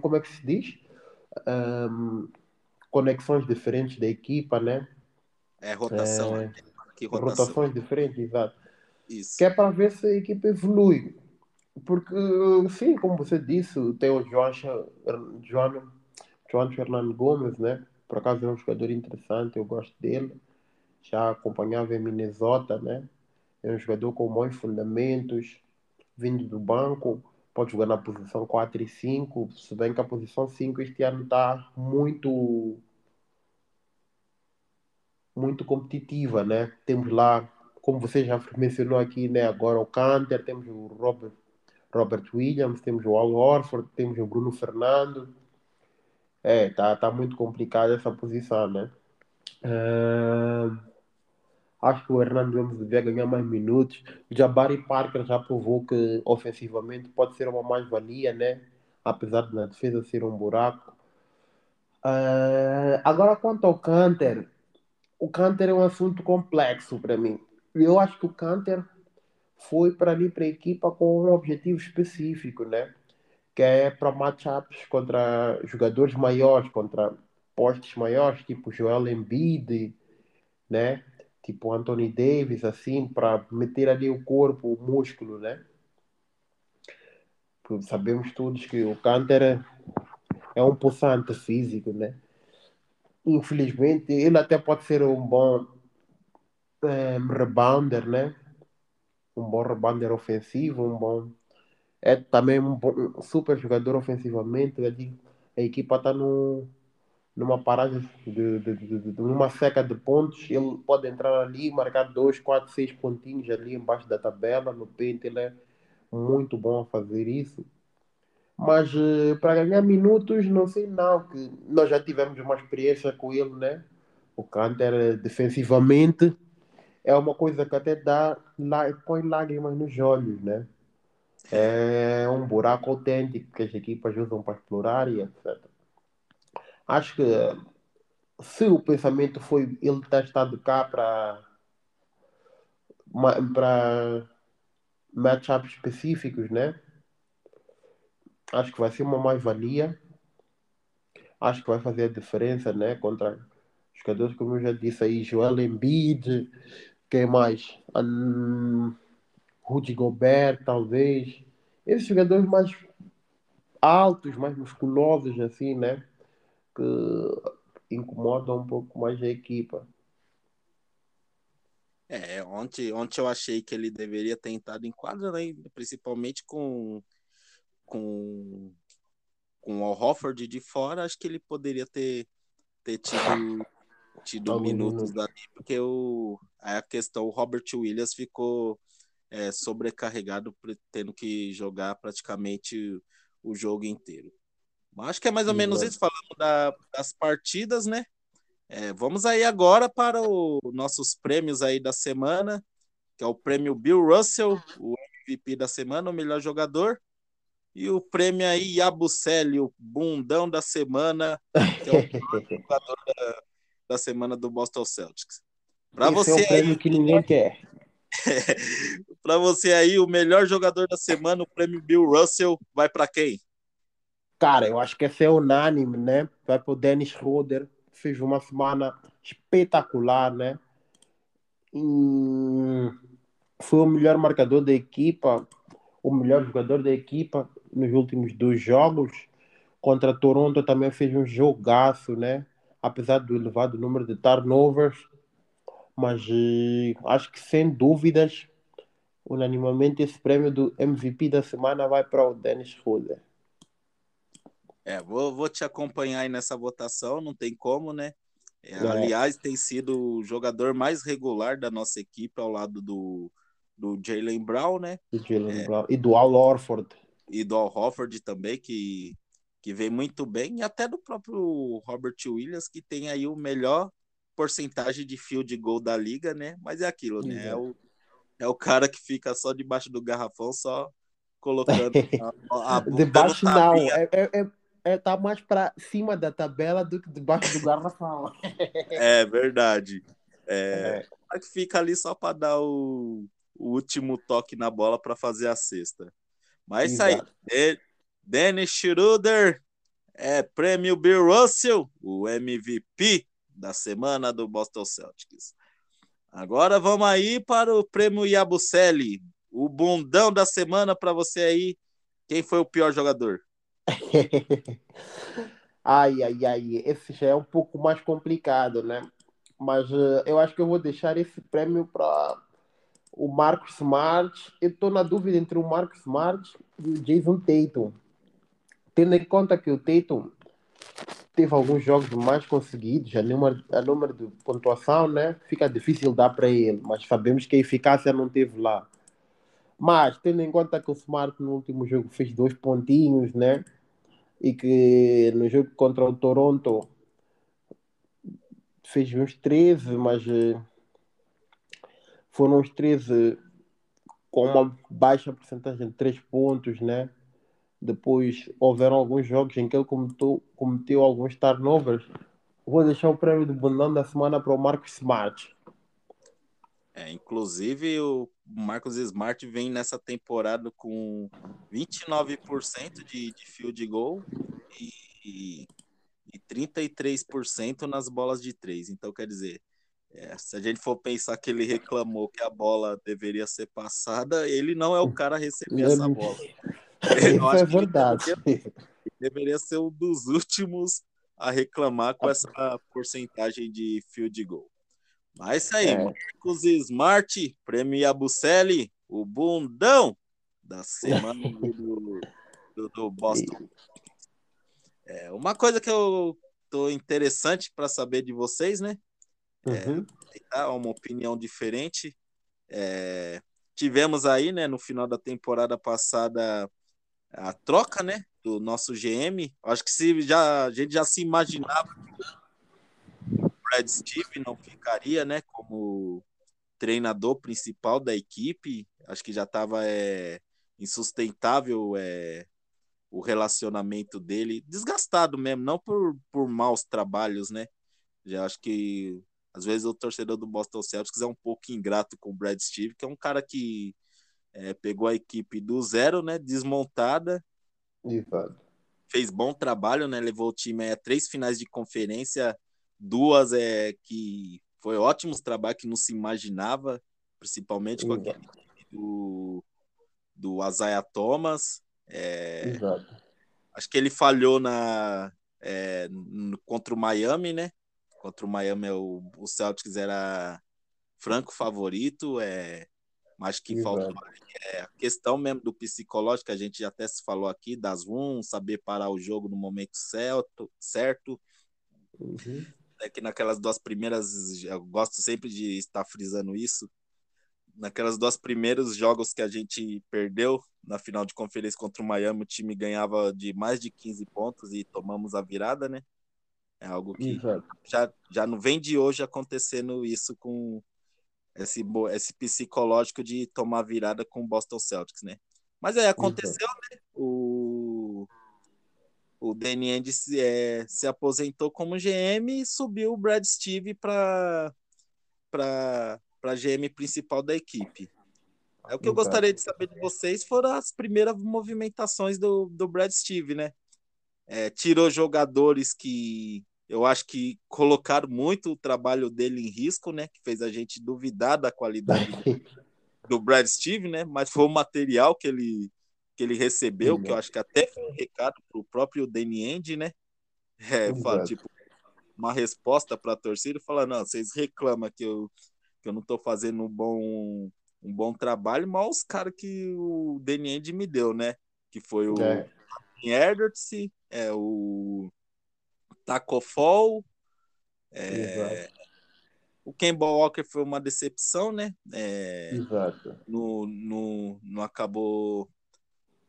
como é que se diz? Um, conexões diferentes da equipa, né? É rotação. É, que rotação. Rotações diferentes, exato. Isso. Que é para ver se a equipa evolui. Porque, sim, como você disse, tem o João, João João Fernando Gomes, né? Por acaso é um jogador interessante, eu gosto dele. Já acompanhava em Minnesota, né? É um jogador com bons fundamentos, vindo do banco, pode jogar na posição 4 e 5, se bem que a posição 5 este ano está muito muito competitiva, né? Temos lá, como você já mencionou aqui, né? Agora o Canter, temos o Robert, Robert Williams, temos o Al Horford, temos o Bruno Fernando, é, tá, tá muito complicada essa posição, né? Uh, acho que o Hernando Gomes devia ganhar mais minutos. O Jabari Parker já provou que ofensivamente pode ser uma mais-valia, né? Apesar de na defesa ser um buraco. Uh, agora, quanto ao Canter, o Canter é um assunto complexo para mim. Eu acho que o Canter foi para ali para a equipa com um objetivo específico, né? Que é para matchups contra jogadores maiores, contra postes maiores, tipo Joel Embiid, né? Tipo Anthony Davis, assim, para meter ali o corpo, o músculo, né? Sabemos todos que o Canter é um possante físico, né? Infelizmente, ele até pode ser um bom um, eh, rebounder, né? Um bom rebounder ofensivo, um bom é também um, super jogador ofensivamente. A equipa está numa paragem, de, de, de, de, numa seca de pontos. Ele pode entrar ali, marcar dois, quatro, seis pontinhos ali embaixo da tabela. No pente, ele é muito bom a fazer isso. Mas uh, para ganhar minutos, não sei não, que nós já tivemos uma experiência com ele, né? O Canter eh, defensivamente é uma coisa que até dá, põe lágrimas nos olhos, né? É um buraco autêntico que as equipas usam para explorar e etc. Acho que se o pensamento foi ele ter estado cá para para matchups específicos, né? Acho que vai ser uma mais-valia. Acho que vai fazer a diferença, né? Contra jogadores, como eu já disse aí, Joel Embiid, quem mais? Um, Rudy Gobert, talvez. Esses jogadores mais altos, mais musculosos, assim, né? Que incomodam um pouco mais a equipa. É, ontem, ontem eu achei que ele deveria ter entrado em quadra, né? principalmente com, com, com o Hofford de fora, acho que ele poderia ter, ter tido, tido minutos dali, porque o, a questão, o Robert Williams ficou é, sobrecarregado, tendo que jogar praticamente o jogo inteiro. Mas acho que é mais ou menos isso, falando da, das partidas, né? É, vamos aí agora para os nossos prêmios aí da semana, que é o prêmio Bill Russell, o MVP da semana, o melhor jogador, e o prêmio aí Yabucelli, o bundão da semana, que é o jogador da, da semana do Boston Celtics. Para você é um prêmio aí, que ninguém quer. para você aí, o melhor jogador da semana, o prêmio Bill Russell, vai para quem? Cara, eu acho que esse é unânime, né? Vai para o Dennis Schroeder, fez uma semana espetacular, né? Hum, foi o melhor marcador da equipa, o melhor jogador da equipa nos últimos dois jogos. Contra Toronto também fez um jogaço, né? Apesar do elevado número de turnovers. Mas eh, acho que sem dúvidas, unanimamente, esse prêmio do MVP da semana vai para o Dennis Schroeder. É, vou, vou te acompanhar aí nessa votação, não tem como, né? É, é. Aliás, tem sido o jogador mais regular da nossa equipe ao lado do, do Jalen Brown, né? Jalen é, Brown. E do Al Horford. E do Al Horford também, que, que vem muito bem. E até do próprio Robert Williams, que tem aí o melhor porcentagem de field goal da liga, né? Mas é aquilo, né? É o, é o cara que fica só debaixo do garrafão, só colocando a, a Debaixo não, é, é, é, é, tá mais para cima da tabela do que debaixo do garrafão. é verdade. É, é. que fica ali só para dar o, o, último toque na bola para fazer a cesta. Mas isso aí, Dennis Schroeder, é prêmio Bill Russell, o MVP da semana do Boston Celtics. Agora vamos aí para o prêmio Yabucelli, o bundão da semana para você aí. Quem foi o pior jogador? ai, ai, ai, esse já é um pouco mais complicado, né? Mas uh, eu acho que eu vou deixar esse prêmio para o Marcos Smart. Eu estou na dúvida entre o Marcos Smart e o Jason Tatum. Tendo em conta que o Tatum teve alguns jogos mais conseguidos, a número, a número de pontuação, né? Fica difícil dar para ele, mas sabemos que a eficácia não teve lá. Mas, tendo em conta que o Smart no último jogo fez dois pontinhos, né? E que no jogo contra o Toronto fez uns 13, mas eh, foram uns 13 com uma baixa porcentagem de 3 pontos, né? Depois houveram alguns jogos em que ele cometeu, cometeu alguns turnovers. Vou deixar o prêmio do bundão da semana para o Marcos Smart. É, inclusive, o Marcos Smart vem nessa temporada com 29% de, de field goal e, e 33% nas bolas de três. Então, quer dizer, é, se a gente for pensar que ele reclamou que a bola deveria ser passada, ele não é o cara a receber essa bola. Eu Isso é verdade. Deveria, deveria, ser um dos últimos a reclamar com essa porcentagem de field goal. Mas isso aí, é. Marcos Smart, prêmio Yabucelli, o bundão da semana do, do, do Boston. É, uma coisa que eu tô interessante para saber de vocês, né? É, uhum. É, uma opinião diferente. É, tivemos aí, né, no final da temporada passada, a troca, né, do nosso GM. Acho que se já, a gente já se imaginava que o Brad Steve não ficaria, né, como treinador principal da equipe. Acho que já estava é, insustentável é, o relacionamento dele, desgastado mesmo, não por, por maus trabalhos, né? Já acho que às vezes o torcedor do Boston Celtics é um pouco ingrato com o Brad Steve, que é um cara que é, pegou a equipe do zero, né? Desmontada. Exato. Fez bom trabalho, né? Levou o time a três finais de conferência, duas é que foi ótimos trabalhos que não se imaginava, principalmente com aquele do, do Isaiah Thomas. É, Exato. Acho que ele falhou na é, contra o Miami, né? Contra o Miami, o, o Celtics era franco favorito. É, mas que Exato. faltou é, a questão mesmo do psicológico, a gente até se falou aqui, das runs, saber parar o jogo no momento certo, certo. Uhum. É que naquelas duas primeiras, eu gosto sempre de estar frisando isso, naquelas duas primeiros jogos que a gente perdeu na final de conferência contra o Miami, o time ganhava de mais de 15 pontos e tomamos a virada, né? É algo que Exato. já, já não vem de hoje acontecendo isso com esse, esse psicológico de tomar virada com o Boston Celtics, né? Mas aí aconteceu, né? O, o Danny Ainge se, é, se aposentou como GM e subiu o Brad Steve para para GM principal da equipe. É o que eu gostaria de saber de vocês foram as primeiras movimentações do, do Brad Steve, né? É, tirou jogadores que eu acho que colocaram muito o trabalho dele em risco, né? Que fez a gente duvidar da qualidade do, Brad Steve, né? Mas foi o material que ele, que ele recebeu, Sim, que eu acho que até foi um recado para o próprio Danny End, né? É, fala, tipo, uma resposta para a torcida e falar, não, vocês reclamam que eu, que eu não estou fazendo um bom, um bom trabalho, mas os caras que o Danny End me deu, né? Que foi o É, Edwards, é o Taco Fall, exato. o Kemba Walker foi uma decepção, né? É, Exato. no, no, não acabou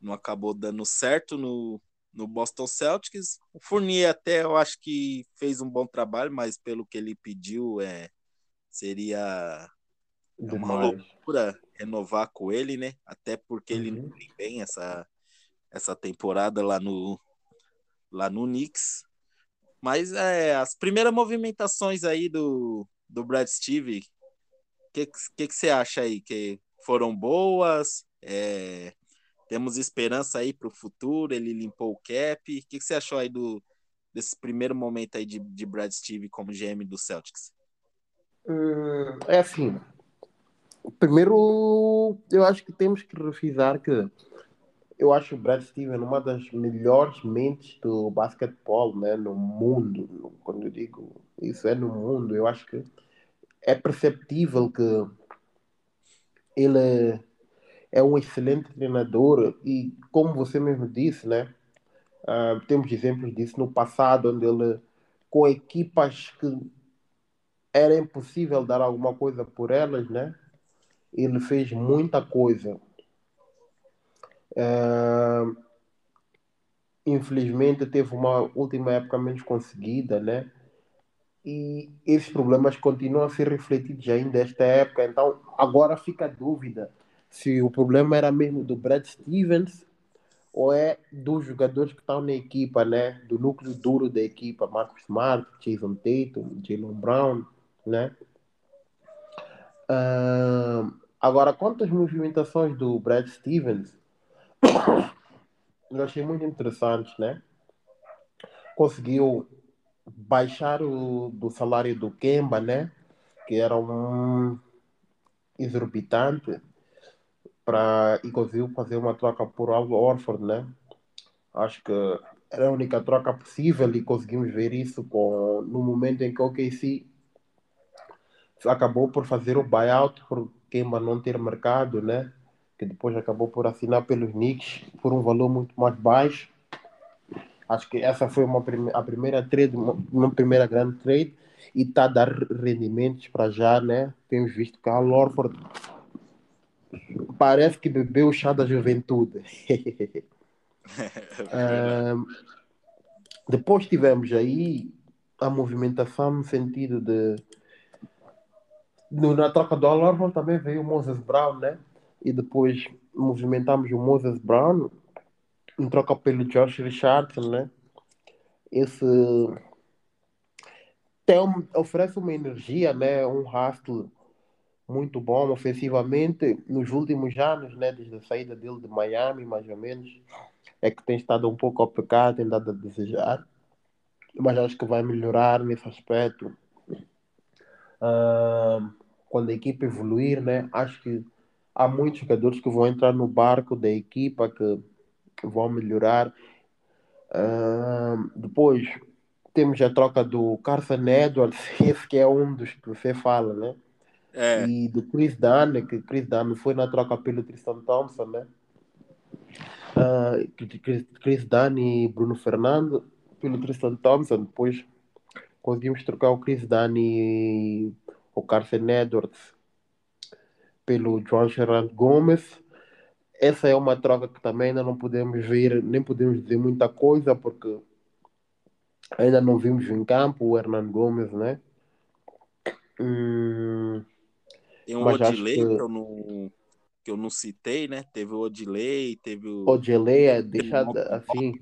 não acabou dando certo no, no Boston Celtics. O Fournier até eu acho que fez um bom trabalho, mas pelo que ele pediu é seria É uma loucura renovar com ele, né? Até porque ele Uhum. não vem bem essa essa temporada lá no lá no Knicks. Mas é, as primeiras movimentações aí do, do Brad Steve, o que, que, que você acha aí? Que foram boas? É, temos esperança aí para o futuro? Ele limpou o cap? O que, que você achou aí do, desse primeiro momento aí de, de Brad Steve como GM do Celtics? Hum, É assim. Primeiro, eu acho que temos que refrisar que eu acho o Brad Steven uma das melhores mentes do basquetebol né, no mundo. Quando eu digo isso é no mundo, eu acho que é perceptível que ele é um excelente treinador e, como você mesmo disse, né, ah, temos exemplos disso no passado, onde ele, com equipas que era impossível dar alguma coisa por elas, né? Ele fez muita coisa. Ah, infelizmente teve uma última época menos conseguida, né? E esses problemas continuam a ser refletidos ainda esta época. Então agora fica a dúvida se o problema era mesmo do Brad Stevens ou é dos jogadores que estão na equipa, né? Do núcleo duro da equipa, Marcus Smart, Jason Tatum, Jalen Brown, né? Ah, agora, quanto às movimentações do Brad Stevens, eu achei muito interessantes, né? Conseguiu baixar o do salário do Kemba, né? Que era um exorbitante para e conseguiu fazer uma troca por Al Orford, né? Acho que era a única troca possível e conseguimos ver isso com, no momento em que o OKC acabou por fazer o buyout por Kemba não ter mercado, né? Que depois acabou por assinar pelos Knicks por um valor muito mais baixo. Acho que essa foi uma prime a primeira trade, uma, uma primeira grande trade e está a dar rendimentos para já, né? Temos visto que a Lorford parece que bebeu o chá da juventude. Ahn, depois tivemos aí a movimentação no sentido de na troca do Al também veio o Moses Brown, né? E depois movimentamos o Moses Brown em troca pelo Josh Richardson, né? Esse tem oferece uma energia, né? Um hustle muito bom ofensivamente nos últimos anos, né? Desde a saída dele de Miami, mais ou menos, é que tem estado um pouco a pecar, tem dado a desejar, mas acho que vai melhorar nesse aspecto. Ah, quando a equipe evoluir, né? Acho que há muitos jogadores que vão entrar no barco da equipa que vão melhorar. Ah, depois temos a troca do Carson Edwards, esse que é um dos que você fala, né? É, E do Chris Dunn, que Chris Dunn foi na troca pelo Tristan Thompson, né? Ah, Chris, Chris Dunn e Bruno Fernando pelo Tristan Thompson. Depois conseguimos trocar o Chris Dunn e o Carson Edwards pelo João Gerard Gomes. Essa é uma troca que também ainda não podemos ver, nem podemos dizer muita coisa, porque Ainda não vimos em campo o Hernan Gomes, né? Hum, Tem um Odilei que- que... eu não, que eu não citei, né? Teve o Odilei, teve o. o Geleia, deixa assim,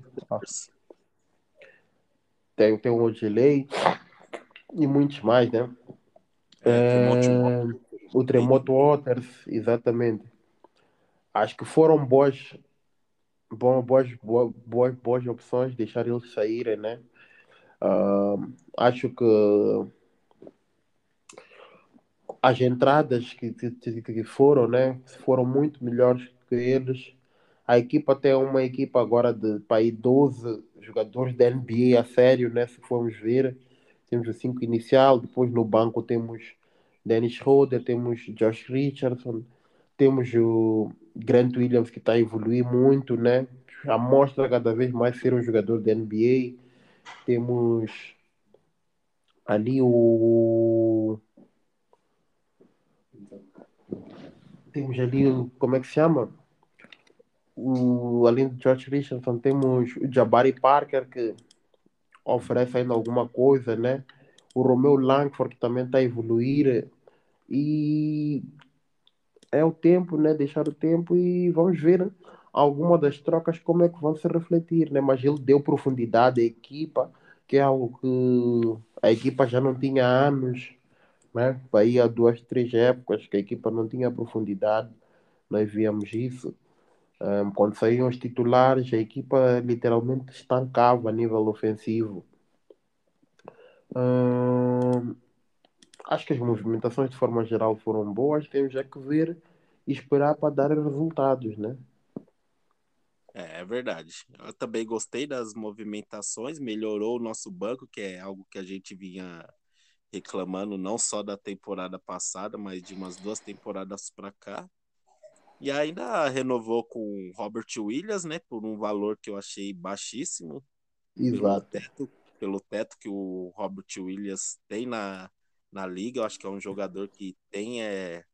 tem, tem o Odilei e muitos mais, né? É, É, o Tremoto Waters, exatamente. Acho que foram boas, bo- boas, boas, boas, boas opções deixar eles saírem, né? Ah, acho que as entradas que, que, que- que foram, né? Foram muito melhores que eles. A equipa tem uma equipa agora de para aí 12 jogadores da NBA a sério, né? Se formos ver, temos o 5 inicial, depois no banco temos Dennis Schroeder, temos Josh Richardson, temos o Grant Williams que está a evoluir muito, né? Já mostra cada vez mais ser um jogador da NBA. Temos ali o. Temos ali o. Como é que se chama? O, além do George Richardson, temos o Jabari Parker que oferece ainda alguma coisa, né? O Romeo Langford também está a evoluir. E é o tempo, né? Deixar o tempo e vamos ver alguma das trocas como é que vão se refletir, né? Mas ele deu profundidade à equipa, que é algo que a equipa já não tinha há anos, né? Aí há duas, três épocas que a equipa não tinha profundidade, nós víamos isso. Um, quando saíam os titulares, a equipa literalmente estancava a nível ofensivo. Um, acho que as movimentações de forma geral foram boas, temos já que ver e esperar para dar resultados, né? É, é verdade. Eu também gostei das movimentações, melhorou o nosso banco, que é algo que a gente vinha reclamando não só da temporada passada, mas de umas duas temporadas para cá. E ainda renovou com Robert Williams, né, por um valor que eu achei baixíssimo, pelo Exato. teto, pelo teto que o Robert Williams tem na, na liga. Eu acho que é um jogador que tem é,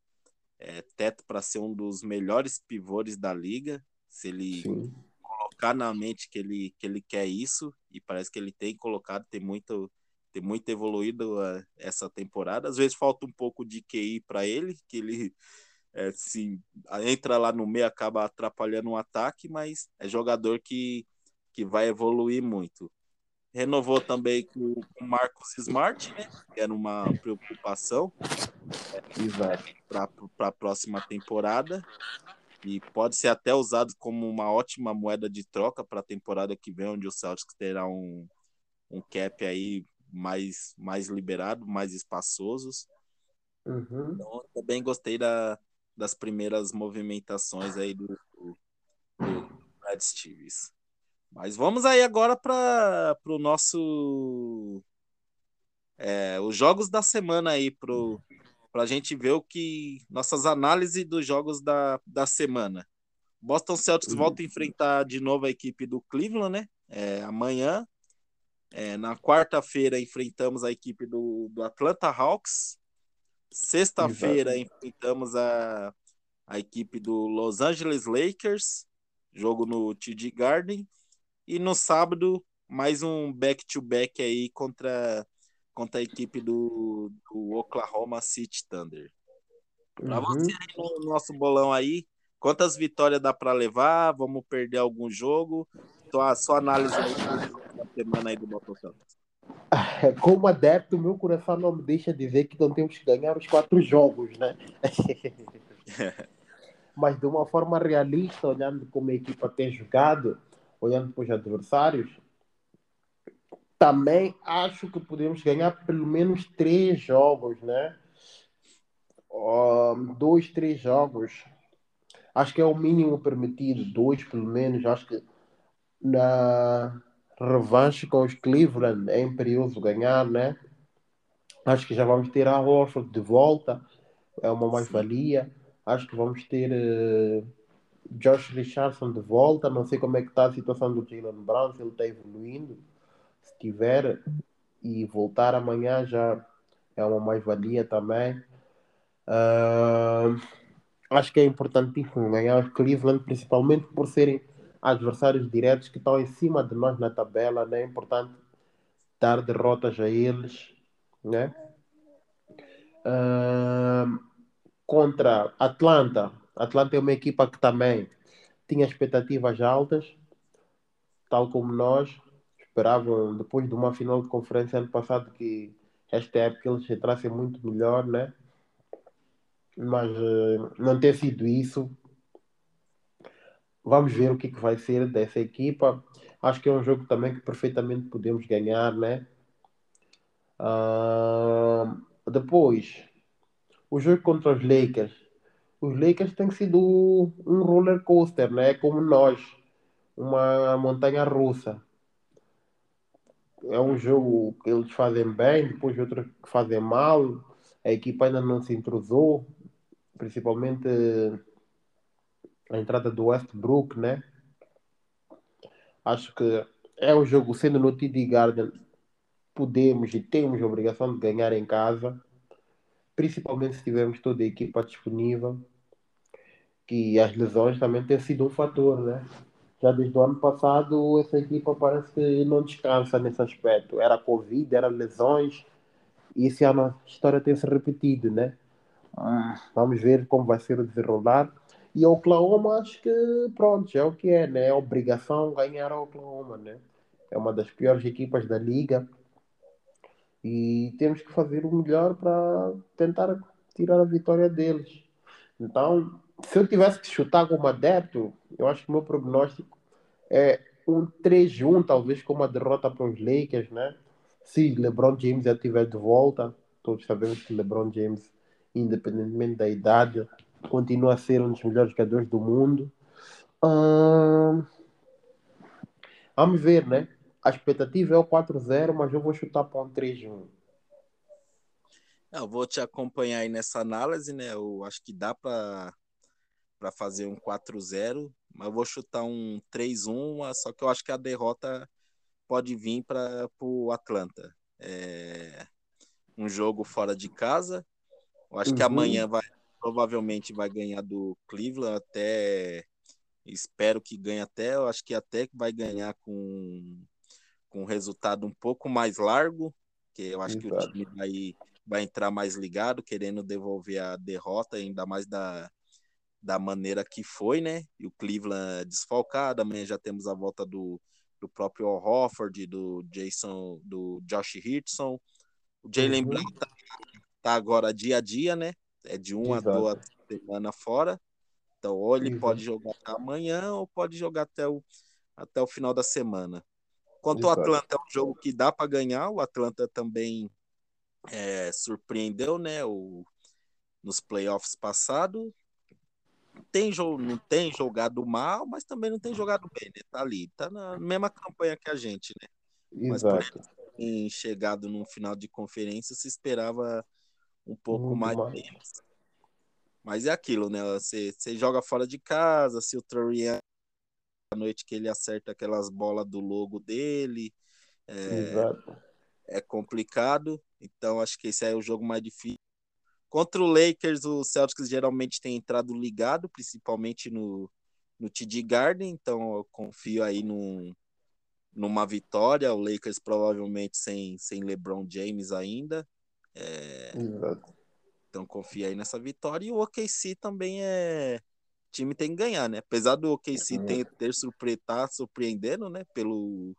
é, teto para ser um dos melhores pivôs da liga. Se ele Sim. colocar na mente que ele, que ele quer isso, e parece que ele tem colocado, tem muito, tem muito evoluído uh, essa temporada. Às vezes falta um pouco de QI para ele, que ele é, se entra lá no meio, acaba atrapalhando o ataque, mas é jogador que, que vai evoluir muito. Renovou também com o Marcos Smart, né? Que era uma preocupação Exato. para a próxima temporada e pode ser até usado como uma ótima moeda de troca para a temporada que vem, onde o Celtics terá um, um cap aí mais, mais liberado, mais espaçosos. Uhum. Então, também gostei da, das primeiras movimentações aí do, do, do Brad Stevens. Mas vamos aí agora para o nosso. É, os jogos da semana aí, para a gente ver o que. Nossas análises dos jogos da, da semana. Boston Celtics Uhum. volta a enfrentar de novo a equipe do Cleveland, né? É, amanhã. É, na quarta-feira enfrentamos a equipe do, do Atlanta Hawks. Sexta-feira enfrentamos a, a equipe do Los Angeles Lakers, jogo no TD Garden. E no sábado, mais um back-to-back aí contra, contra a equipe do, do Oklahoma City Thunder. Para Uhum. você aí no nosso bolão aí, quantas vitórias dá para levar? Vamos perder algum jogo? A sua análise aí da semana aí do Boston Celtics. Como adepto, meu coração não me deixa dizer que não temos que ganhar os quatro jogos, né? Mas de uma forma realista, olhando como a equipa tem jogado, olhando para os adversários, também acho que podemos ganhar pelo menos três jogos, né? Um, dois, três jogos. Acho que é o mínimo permitido, dois pelo menos. Acho que na revanche com os Cleveland é imperioso ganhar, né? Acho que já vamos ter a Horford de volta, é uma mais-valia. Acho que vamos ter uh, Josh Richardson de volta. Não sei como é que está a situação do Jalen Brown, se ele está evoluindo. Se tiver e voltar amanhã já é uma mais-valia também. Uh, acho que é importantíssimo ganhar os Cleveland, principalmente por serem adversários diretos que estão em cima de nós na tabela, né? É importante dar derrotas a eles, né? Uh, contra Atlanta. Atlanta é uma equipa que também tinha expectativas altas, tal como nós. Esperavam, depois de uma final de conferência ano passado, que esta época eles entrassem muito melhor, né? Mas uh, não tem sido isso. Vamos ver o que, que vai ser dessa equipa. Acho que é um jogo também que perfeitamente podemos ganhar, né? Uh, depois, o jogo contra os Lakers. Os Lakers têm sido um roller coaster, né? Como nós, uma montanha russa. É um jogo que eles fazem bem, depois outro que fazem mal. A equipa ainda não se intrusou, principalmente a entrada do Westbrook, né? Acho que é um jogo, sendo no TD Garden, podemos e temos a obrigação de ganhar em casa, principalmente se tivermos toda a equipa disponível, que as lesões também têm sido um fator, né? Já desde o ano passado, essa equipa parece que não descansa nesse aspecto. Era Covid, era lesões, e esse ano a história tem se repetido, né? Ah, vamos ver como vai ser o desenrolar. E o Oklahoma, acho que pronto, é o que é, né? É obrigação ganhar a Oklahoma, né? É uma das piores equipas da liga. E temos que fazer o melhor para tentar tirar a vitória deles. Então, se eu tivesse que chutar como adepto, eu acho que meu prognóstico é um 3-1, talvez com uma derrota para os Lakers, né? Se LeBron James já estiver de volta, todos sabemos que LeBron James, independentemente da idade, continua a ser um dos melhores jogadores do mundo. Hum... Vamos ver, né? A expectativa é o 4-0, mas eu vou chutar para um 3-1. Eu vou te acompanhar aí nessa análise, né? Eu acho que dá para fazer um 4-0, mas eu vou chutar um 3-1, só que eu acho que a derrota pode vir para o Atlanta. É um jogo fora de casa. Eu acho uhum. que amanhã vai provavelmente vai ganhar do Cleveland até espero que ganhe até, eu acho que até vai ganhar com com um resultado um pouco mais largo, que eu acho Exato. que o time vai vai entrar mais ligado, querendo devolver a derrota, ainda mais da, da maneira que foi, né? E o Cleveland desfalcado, amanhã já temos a volta do, do próprio Hofford, do Jason, do Josh Hitson. O Jalen uhum. Brown tá, tá, agora dia a dia, né? É de uma Exato. a duas semanas fora. Então, ou ele uhum. pode jogar amanhã ou pode jogar até o, até o final da semana. Quanto ao Atlanta, é um jogo que dá para ganhar. O Atlanta também é, surpreendeu, né? O, nos playoffs passados. Tem, não tem jogado mal, mas também não tem jogado bem, né? Tá ali, tá na mesma campanha que a gente, né? Exato. Mas por chegado no final de conferência, se esperava um pouco mais, mais. Mas é aquilo, né? Você, você joga fora de casa, se o Torian noite que ele acerta aquelas bolas do logo dele. É, é complicado. Então acho que esse é o jogo mais difícil. Contra o Lakers, o Celtics geralmente tem entrado ligado, principalmente no, no TD Garden, então eu confio aí num, numa vitória. O Lakers provavelmente sem, sem LeBron James ainda. É, então confia aí nessa vitória. E o OKC também é. Time tem que ganhar, né? Apesar do OKC é. ter, ter surpre... tá surpreendendo, né? Pelo.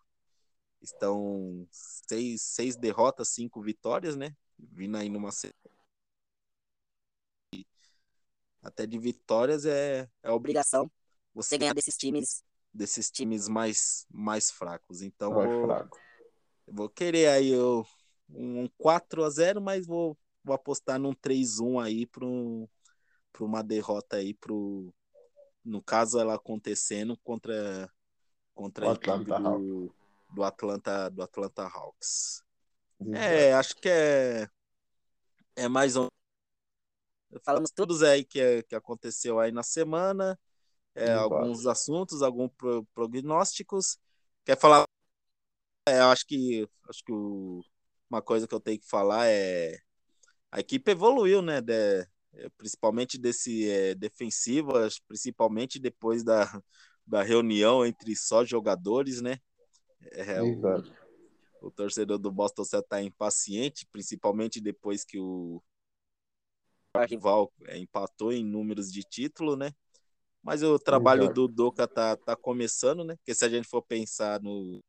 Estão seis, seis derrotas, cinco vitórias, né? Vindo aí numa até de vitórias é, é obrigação você ganhar desses times desses times mais mais fracos. Então mais vou, fraco. vou querer aí eu, um 4 a 0, mas vou, vou apostar num 3-1 aí para para uma derrota aí pro no caso ela acontecendo contra contra o Atlanta do, do Atlanta do Atlanta Hawks. Exato. É, acho que é é mais um Falamos todos aí que, que aconteceu aí na semana, é, alguns assuntos, alguns pro, prognósticos. Quer falar? É, acho que acho que o, uma coisa que eu tenho que falar é a equipe evoluiu, né? De, principalmente desse é, defensivo, principalmente depois da, da reunião entre só jogadores, né? É, o, o torcedor do Boston Celtics está impaciente, principalmente depois que o rival é, empatou em números de título, né? Mas o trabalho Exato. do Doca tá, tá começando, né? Porque se a gente for pensar no,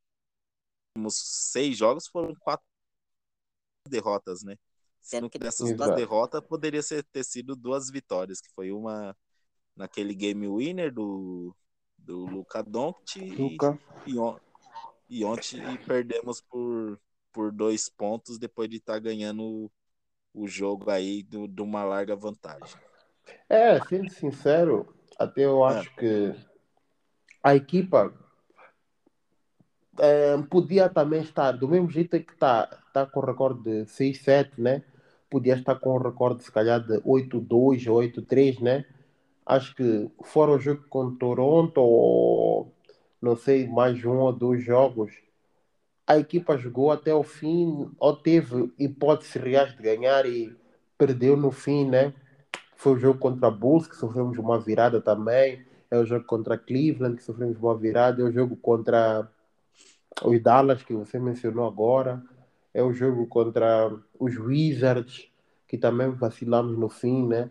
nos seis jogos, foram quatro derrotas, né? Sendo que dessas duas derrotas poderia ser, ter sido duas vitórias, que foi uma naquele game winner do, do Luca Doncic Luca. E, e, ontem e perdemos por, por dois pontos depois de estar tá ganhando o jogo aí de uma larga vantagem. É, sendo sincero, até eu é. acho é. que a equipa é, podia também estar do mesmo jeito que está tá com o recorde de 6-7, né? Podia estar com o recorde se calhar de 8-2 ou 8-3, né? Acho que fora o jogo com Toronto ou não sei, mais um ou dois jogos, a equipa jogou até o fim, ou teve hipóteses reais de ganhar e perdeu no fim, né? Foi o jogo contra a Bulls, que sofremos uma virada também. É o jogo contra Cleveland, que sofremos uma virada. É o jogo contra os Dallas, que você mencionou agora. É o jogo contra os Wizards, que também vacilamos no fim, né?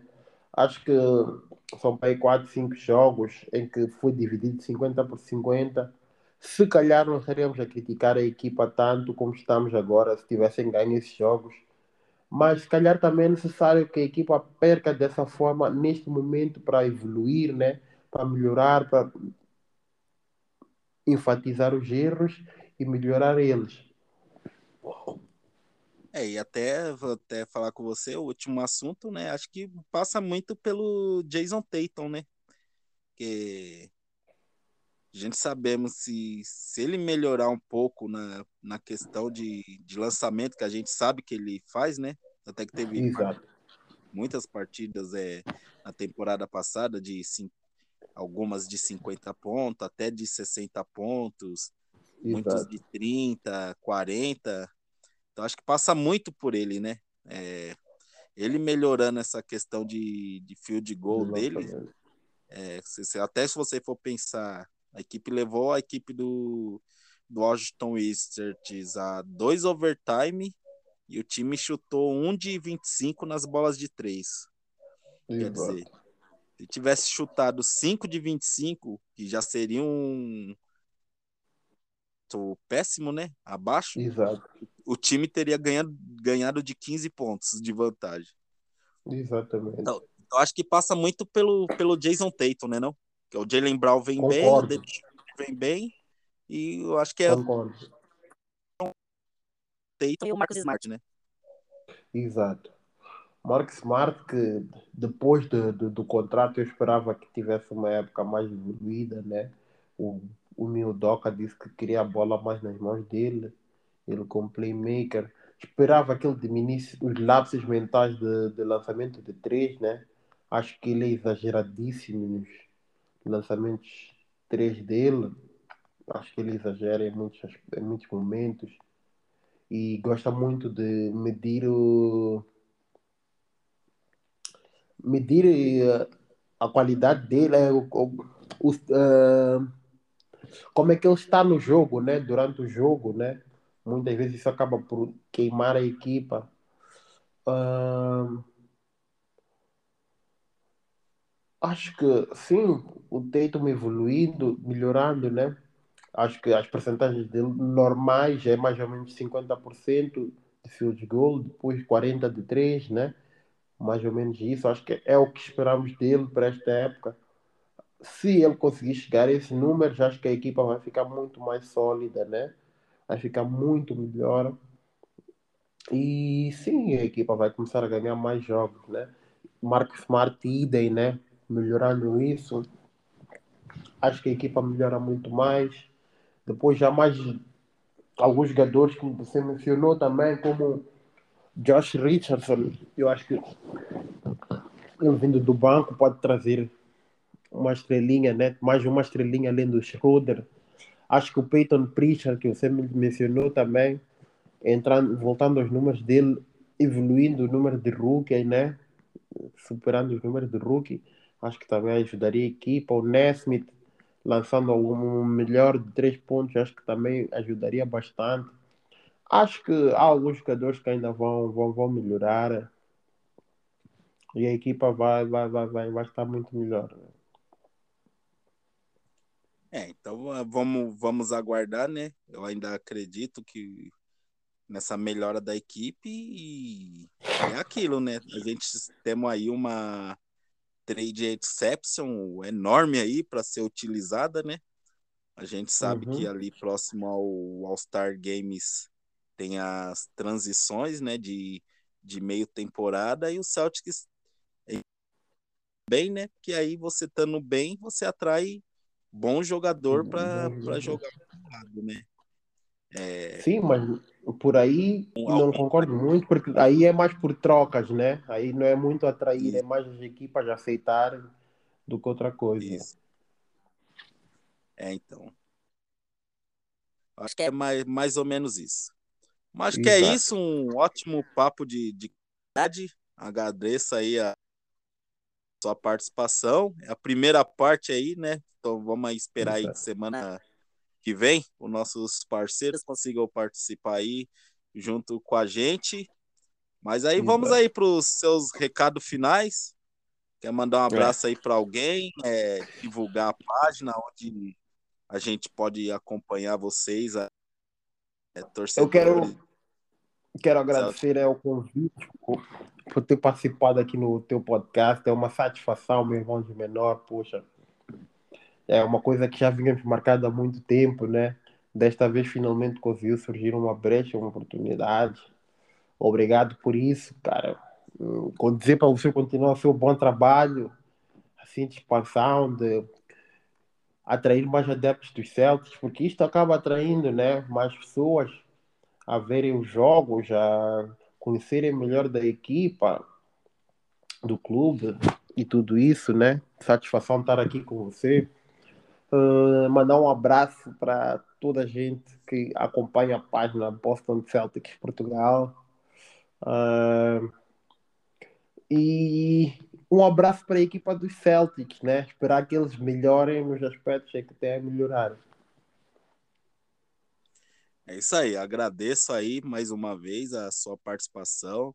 Acho que são aí 4, 5 jogos em que foi dividido 50 por 50. Se calhar não estaríamos a criticar a equipa tanto como estamos agora, se tivessem ganho esses jogos. Mas se calhar também é necessário que a equipa perca dessa forma neste momento para evoluir, né? para melhorar, para enfatizar os erros e melhorar eles. É, e até até falar com você, o último assunto, né? Acho que passa muito pelo Jason Tatum, né? Que a gente sabemos se, se ele melhorar um pouco na, na questão de, de lançamento, que a gente sabe que ele faz, né? Até que teve Exato. muitas partidas é, na temporada passada, de algumas de 50 pontos, até de 60 pontos, Exato. muitos de 30, 40. Então acho que passa muito por ele, né? É, ele melhorando essa questão de, de field goal dele. É, se, se, até se você for pensar, a equipe levou a equipe do, do Washington Wizards a dois overtime e o time chutou um de 25 nas bolas de três. Quer dizer, se tivesse chutado 5 de 25, que já seria um péssimo, né? Abaixo. Exato o time teria ganhado, ganhado de 15 pontos de vantagem. Exatamente. Então, eu acho que passa muito pelo, pelo Jason Tatum, né? Não? Que o Jalen Brown vem Concordo. bem, o vem bem, e eu acho que é Concordo. o Tatum e o Marcus Smart, né? Exato. Mark Smart, que depois do, do, do, contrato eu esperava que tivesse uma época mais evoluída, né? O, o Mildoca disse que queria a bola mais nas mãos dele ele como playmaker. Esperava que ele diminuísse os lapsos mentais de, de lançamento de três, né? Acho que ele é exageradíssimo nos lançamentos três dele. Acho que ele exagera em muitos, em muitos momentos. E gosta muito de medir o. Medir eh, a qualidade dele, é o, o, o uh, como é que ele está no jogo, né? Durante o jogo, né? Muitas vezes isso acaba por queimar a equipa. Uh, acho que sim, o Tatum evoluindo, melhorando, né? Acho que as percentagens dele normais é mais ou menos 50% de field goal, depois 40% de 3, né? Mais ou menos isso. Acho que é o que esperamos dele para esta época. Se ele conseguir chegar a esses números, acho que a equipa vai ficar muito mais sólida, né? Vai ficar muito melhor. E sim, a equipa vai começar a ganhar mais jogos, né? Marcos Smart idem, né? Melhorando isso. Acho que a equipa melhora muito mais. Depois já mais alguns jogadores que você mencionou também, como Josh Richardson. Eu acho que ele vindo do banco pode trazer uma estrelinha, né? Mais uma estrelinha além do Schroeder Acho que o Peyton Pritchard, que você mencionou também, entrando, voltando aos números dele, evoluindo o número de rookie, né? Superando os números de rookie, acho que também ajudaria a equipa. O Nesmith lançando um melhor de três pontos, acho que também ajudaria bastante. acho que há alguns jogadores que ainda vão, vão, vão melhorar e a equipa vai, vai, vai, vai, vai estar muito melhor. Né? É, então ah, vamos, vamos aguardar, né? Eu ainda acredito que nessa melhora da equipe e é aquilo, né? A gente temos aí uma trade exception enorme aí para ser utilizada, né? A gente sabe uhum. que ali próximo ao All-Star Games tem as transições, né, de, de meio temporada e o Celtics bem, né? Que aí você estando bem, você atrai bom jogador para jogar né? É... Sim, mas por aí não concordo muito, porque aí é mais por trocas, né? Aí não é muito atrair, é mais as equipas aceitarem do que outra coisa. Isso. É, então. Acho que é mais, mais ou menos isso. Mas Exato. que é isso, um ótimo papo de, de Agradeço aí a sua participação. É a primeira parte aí, né? Então vamos esperar aí que semana que vem os nossos parceiros consigam participar aí junto com a gente. Mas aí vamos aí para os seus recados finais. Quer mandar um é. abraço aí para alguém, é, divulgar a página onde a gente pode acompanhar vocês, a, é, Eu quero, quero agradecer é, o convite por, por ter participado aqui no teu podcast. É uma satisfação, meu irmão de menor, poxa é uma coisa que já vínhamos marcado há muito tempo, né? Desta vez finalmente conseguiu surgir uma brecha, uma oportunidade. Obrigado por isso, cara. Quando dizer para você continuar o seu bom trabalho, assim, de expansão, de atrair mais adeptos dos Celtics, porque isto acaba atraindo, né? Mais pessoas a verem os jogos, a conhecerem melhor da equipa, do clube e tudo isso, né? Satisfação estar aqui com você. Uh, mandar um abraço para toda a gente que acompanha a página Boston Celtics Portugal. Uh, e um abraço para a equipa dos Celtics, né? Esperar que eles melhorem nos aspectos que têm a melhorar. É isso aí, agradeço aí mais uma vez a sua participação.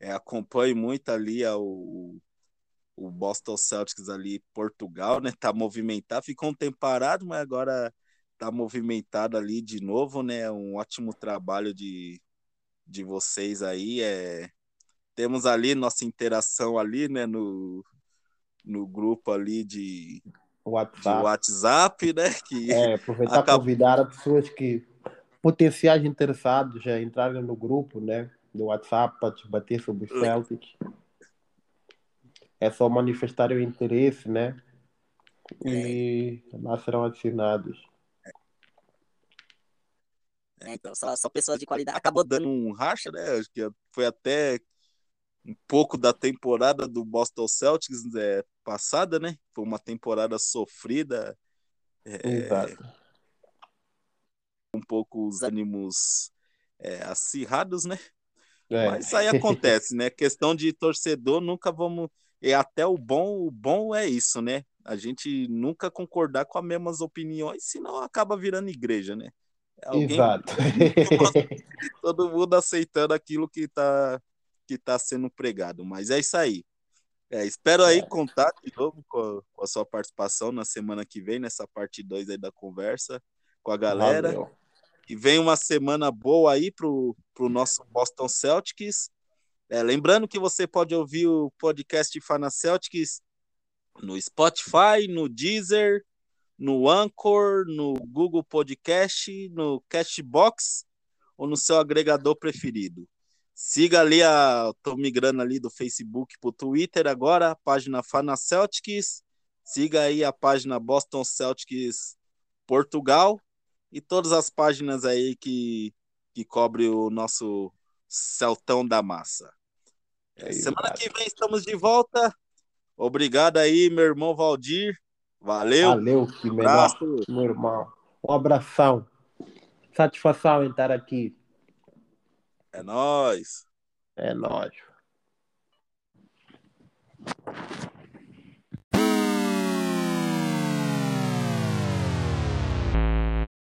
É, acompanho muito ali o, o Boston Celtics ali, Portugal, né? Tá movimentado, ficou um tempo parado, mas agora tá movimentado ali de novo, né? Um ótimo trabalho de, de vocês aí. É... Temos ali nossa interação ali, né? No, no grupo ali de WhatsApp, de WhatsApp né? Que é, aproveitar acaba... convidar as pessoas que potenciais interessados já entrarem no grupo, né? Do WhatsApp para debater sobre os Celtics é só manifestar o interesse, né? E lá serão adicionados. É, então, só, só pessoas de qualidade. Acabou dando um racha, né? Acho que foi até um pouco da temporada do Boston Celtics é, passada, né? Foi uma temporada sofrida. É, Exato. Um pouco os ânimos é, acirrados, né? É. Mas isso aí acontece, né? Questão de torcedor, nunca vamos e até o bom, o bom é isso, né? A gente nunca concordar com as mesmas opiniões, senão acaba virando igreja, né? Alguém, Exato. todo mundo aceitando aquilo que está que tá sendo pregado. Mas é isso aí. É, espero aí é. contar de novo com a, com a, sua participação na semana que vem, nessa parte 2 aí da conversa com a galera. Valeu. Vem uma semana boa aí pro, pro nosso Boston Celtics. É, lembrando que você pode ouvir o podcast Fana Celtics no Spotify, no Deezer, no Anchor, no Google Podcast, no Cashbox ou no seu agregador preferido. Siga ali a. Estou migrando ali do Facebook para o Twitter agora, a página Fana Celtics. Siga aí a página Boston Celtics Portugal e todas as páginas aí que, que cobre o nosso Celtão da Massa. É, semana que vem estamos de volta. Obrigado aí, meu irmão Valdir. Valeu. Valeu, que um melhor, meu irmão. Um abração. Satisfação em estar aqui. É nós. É nós.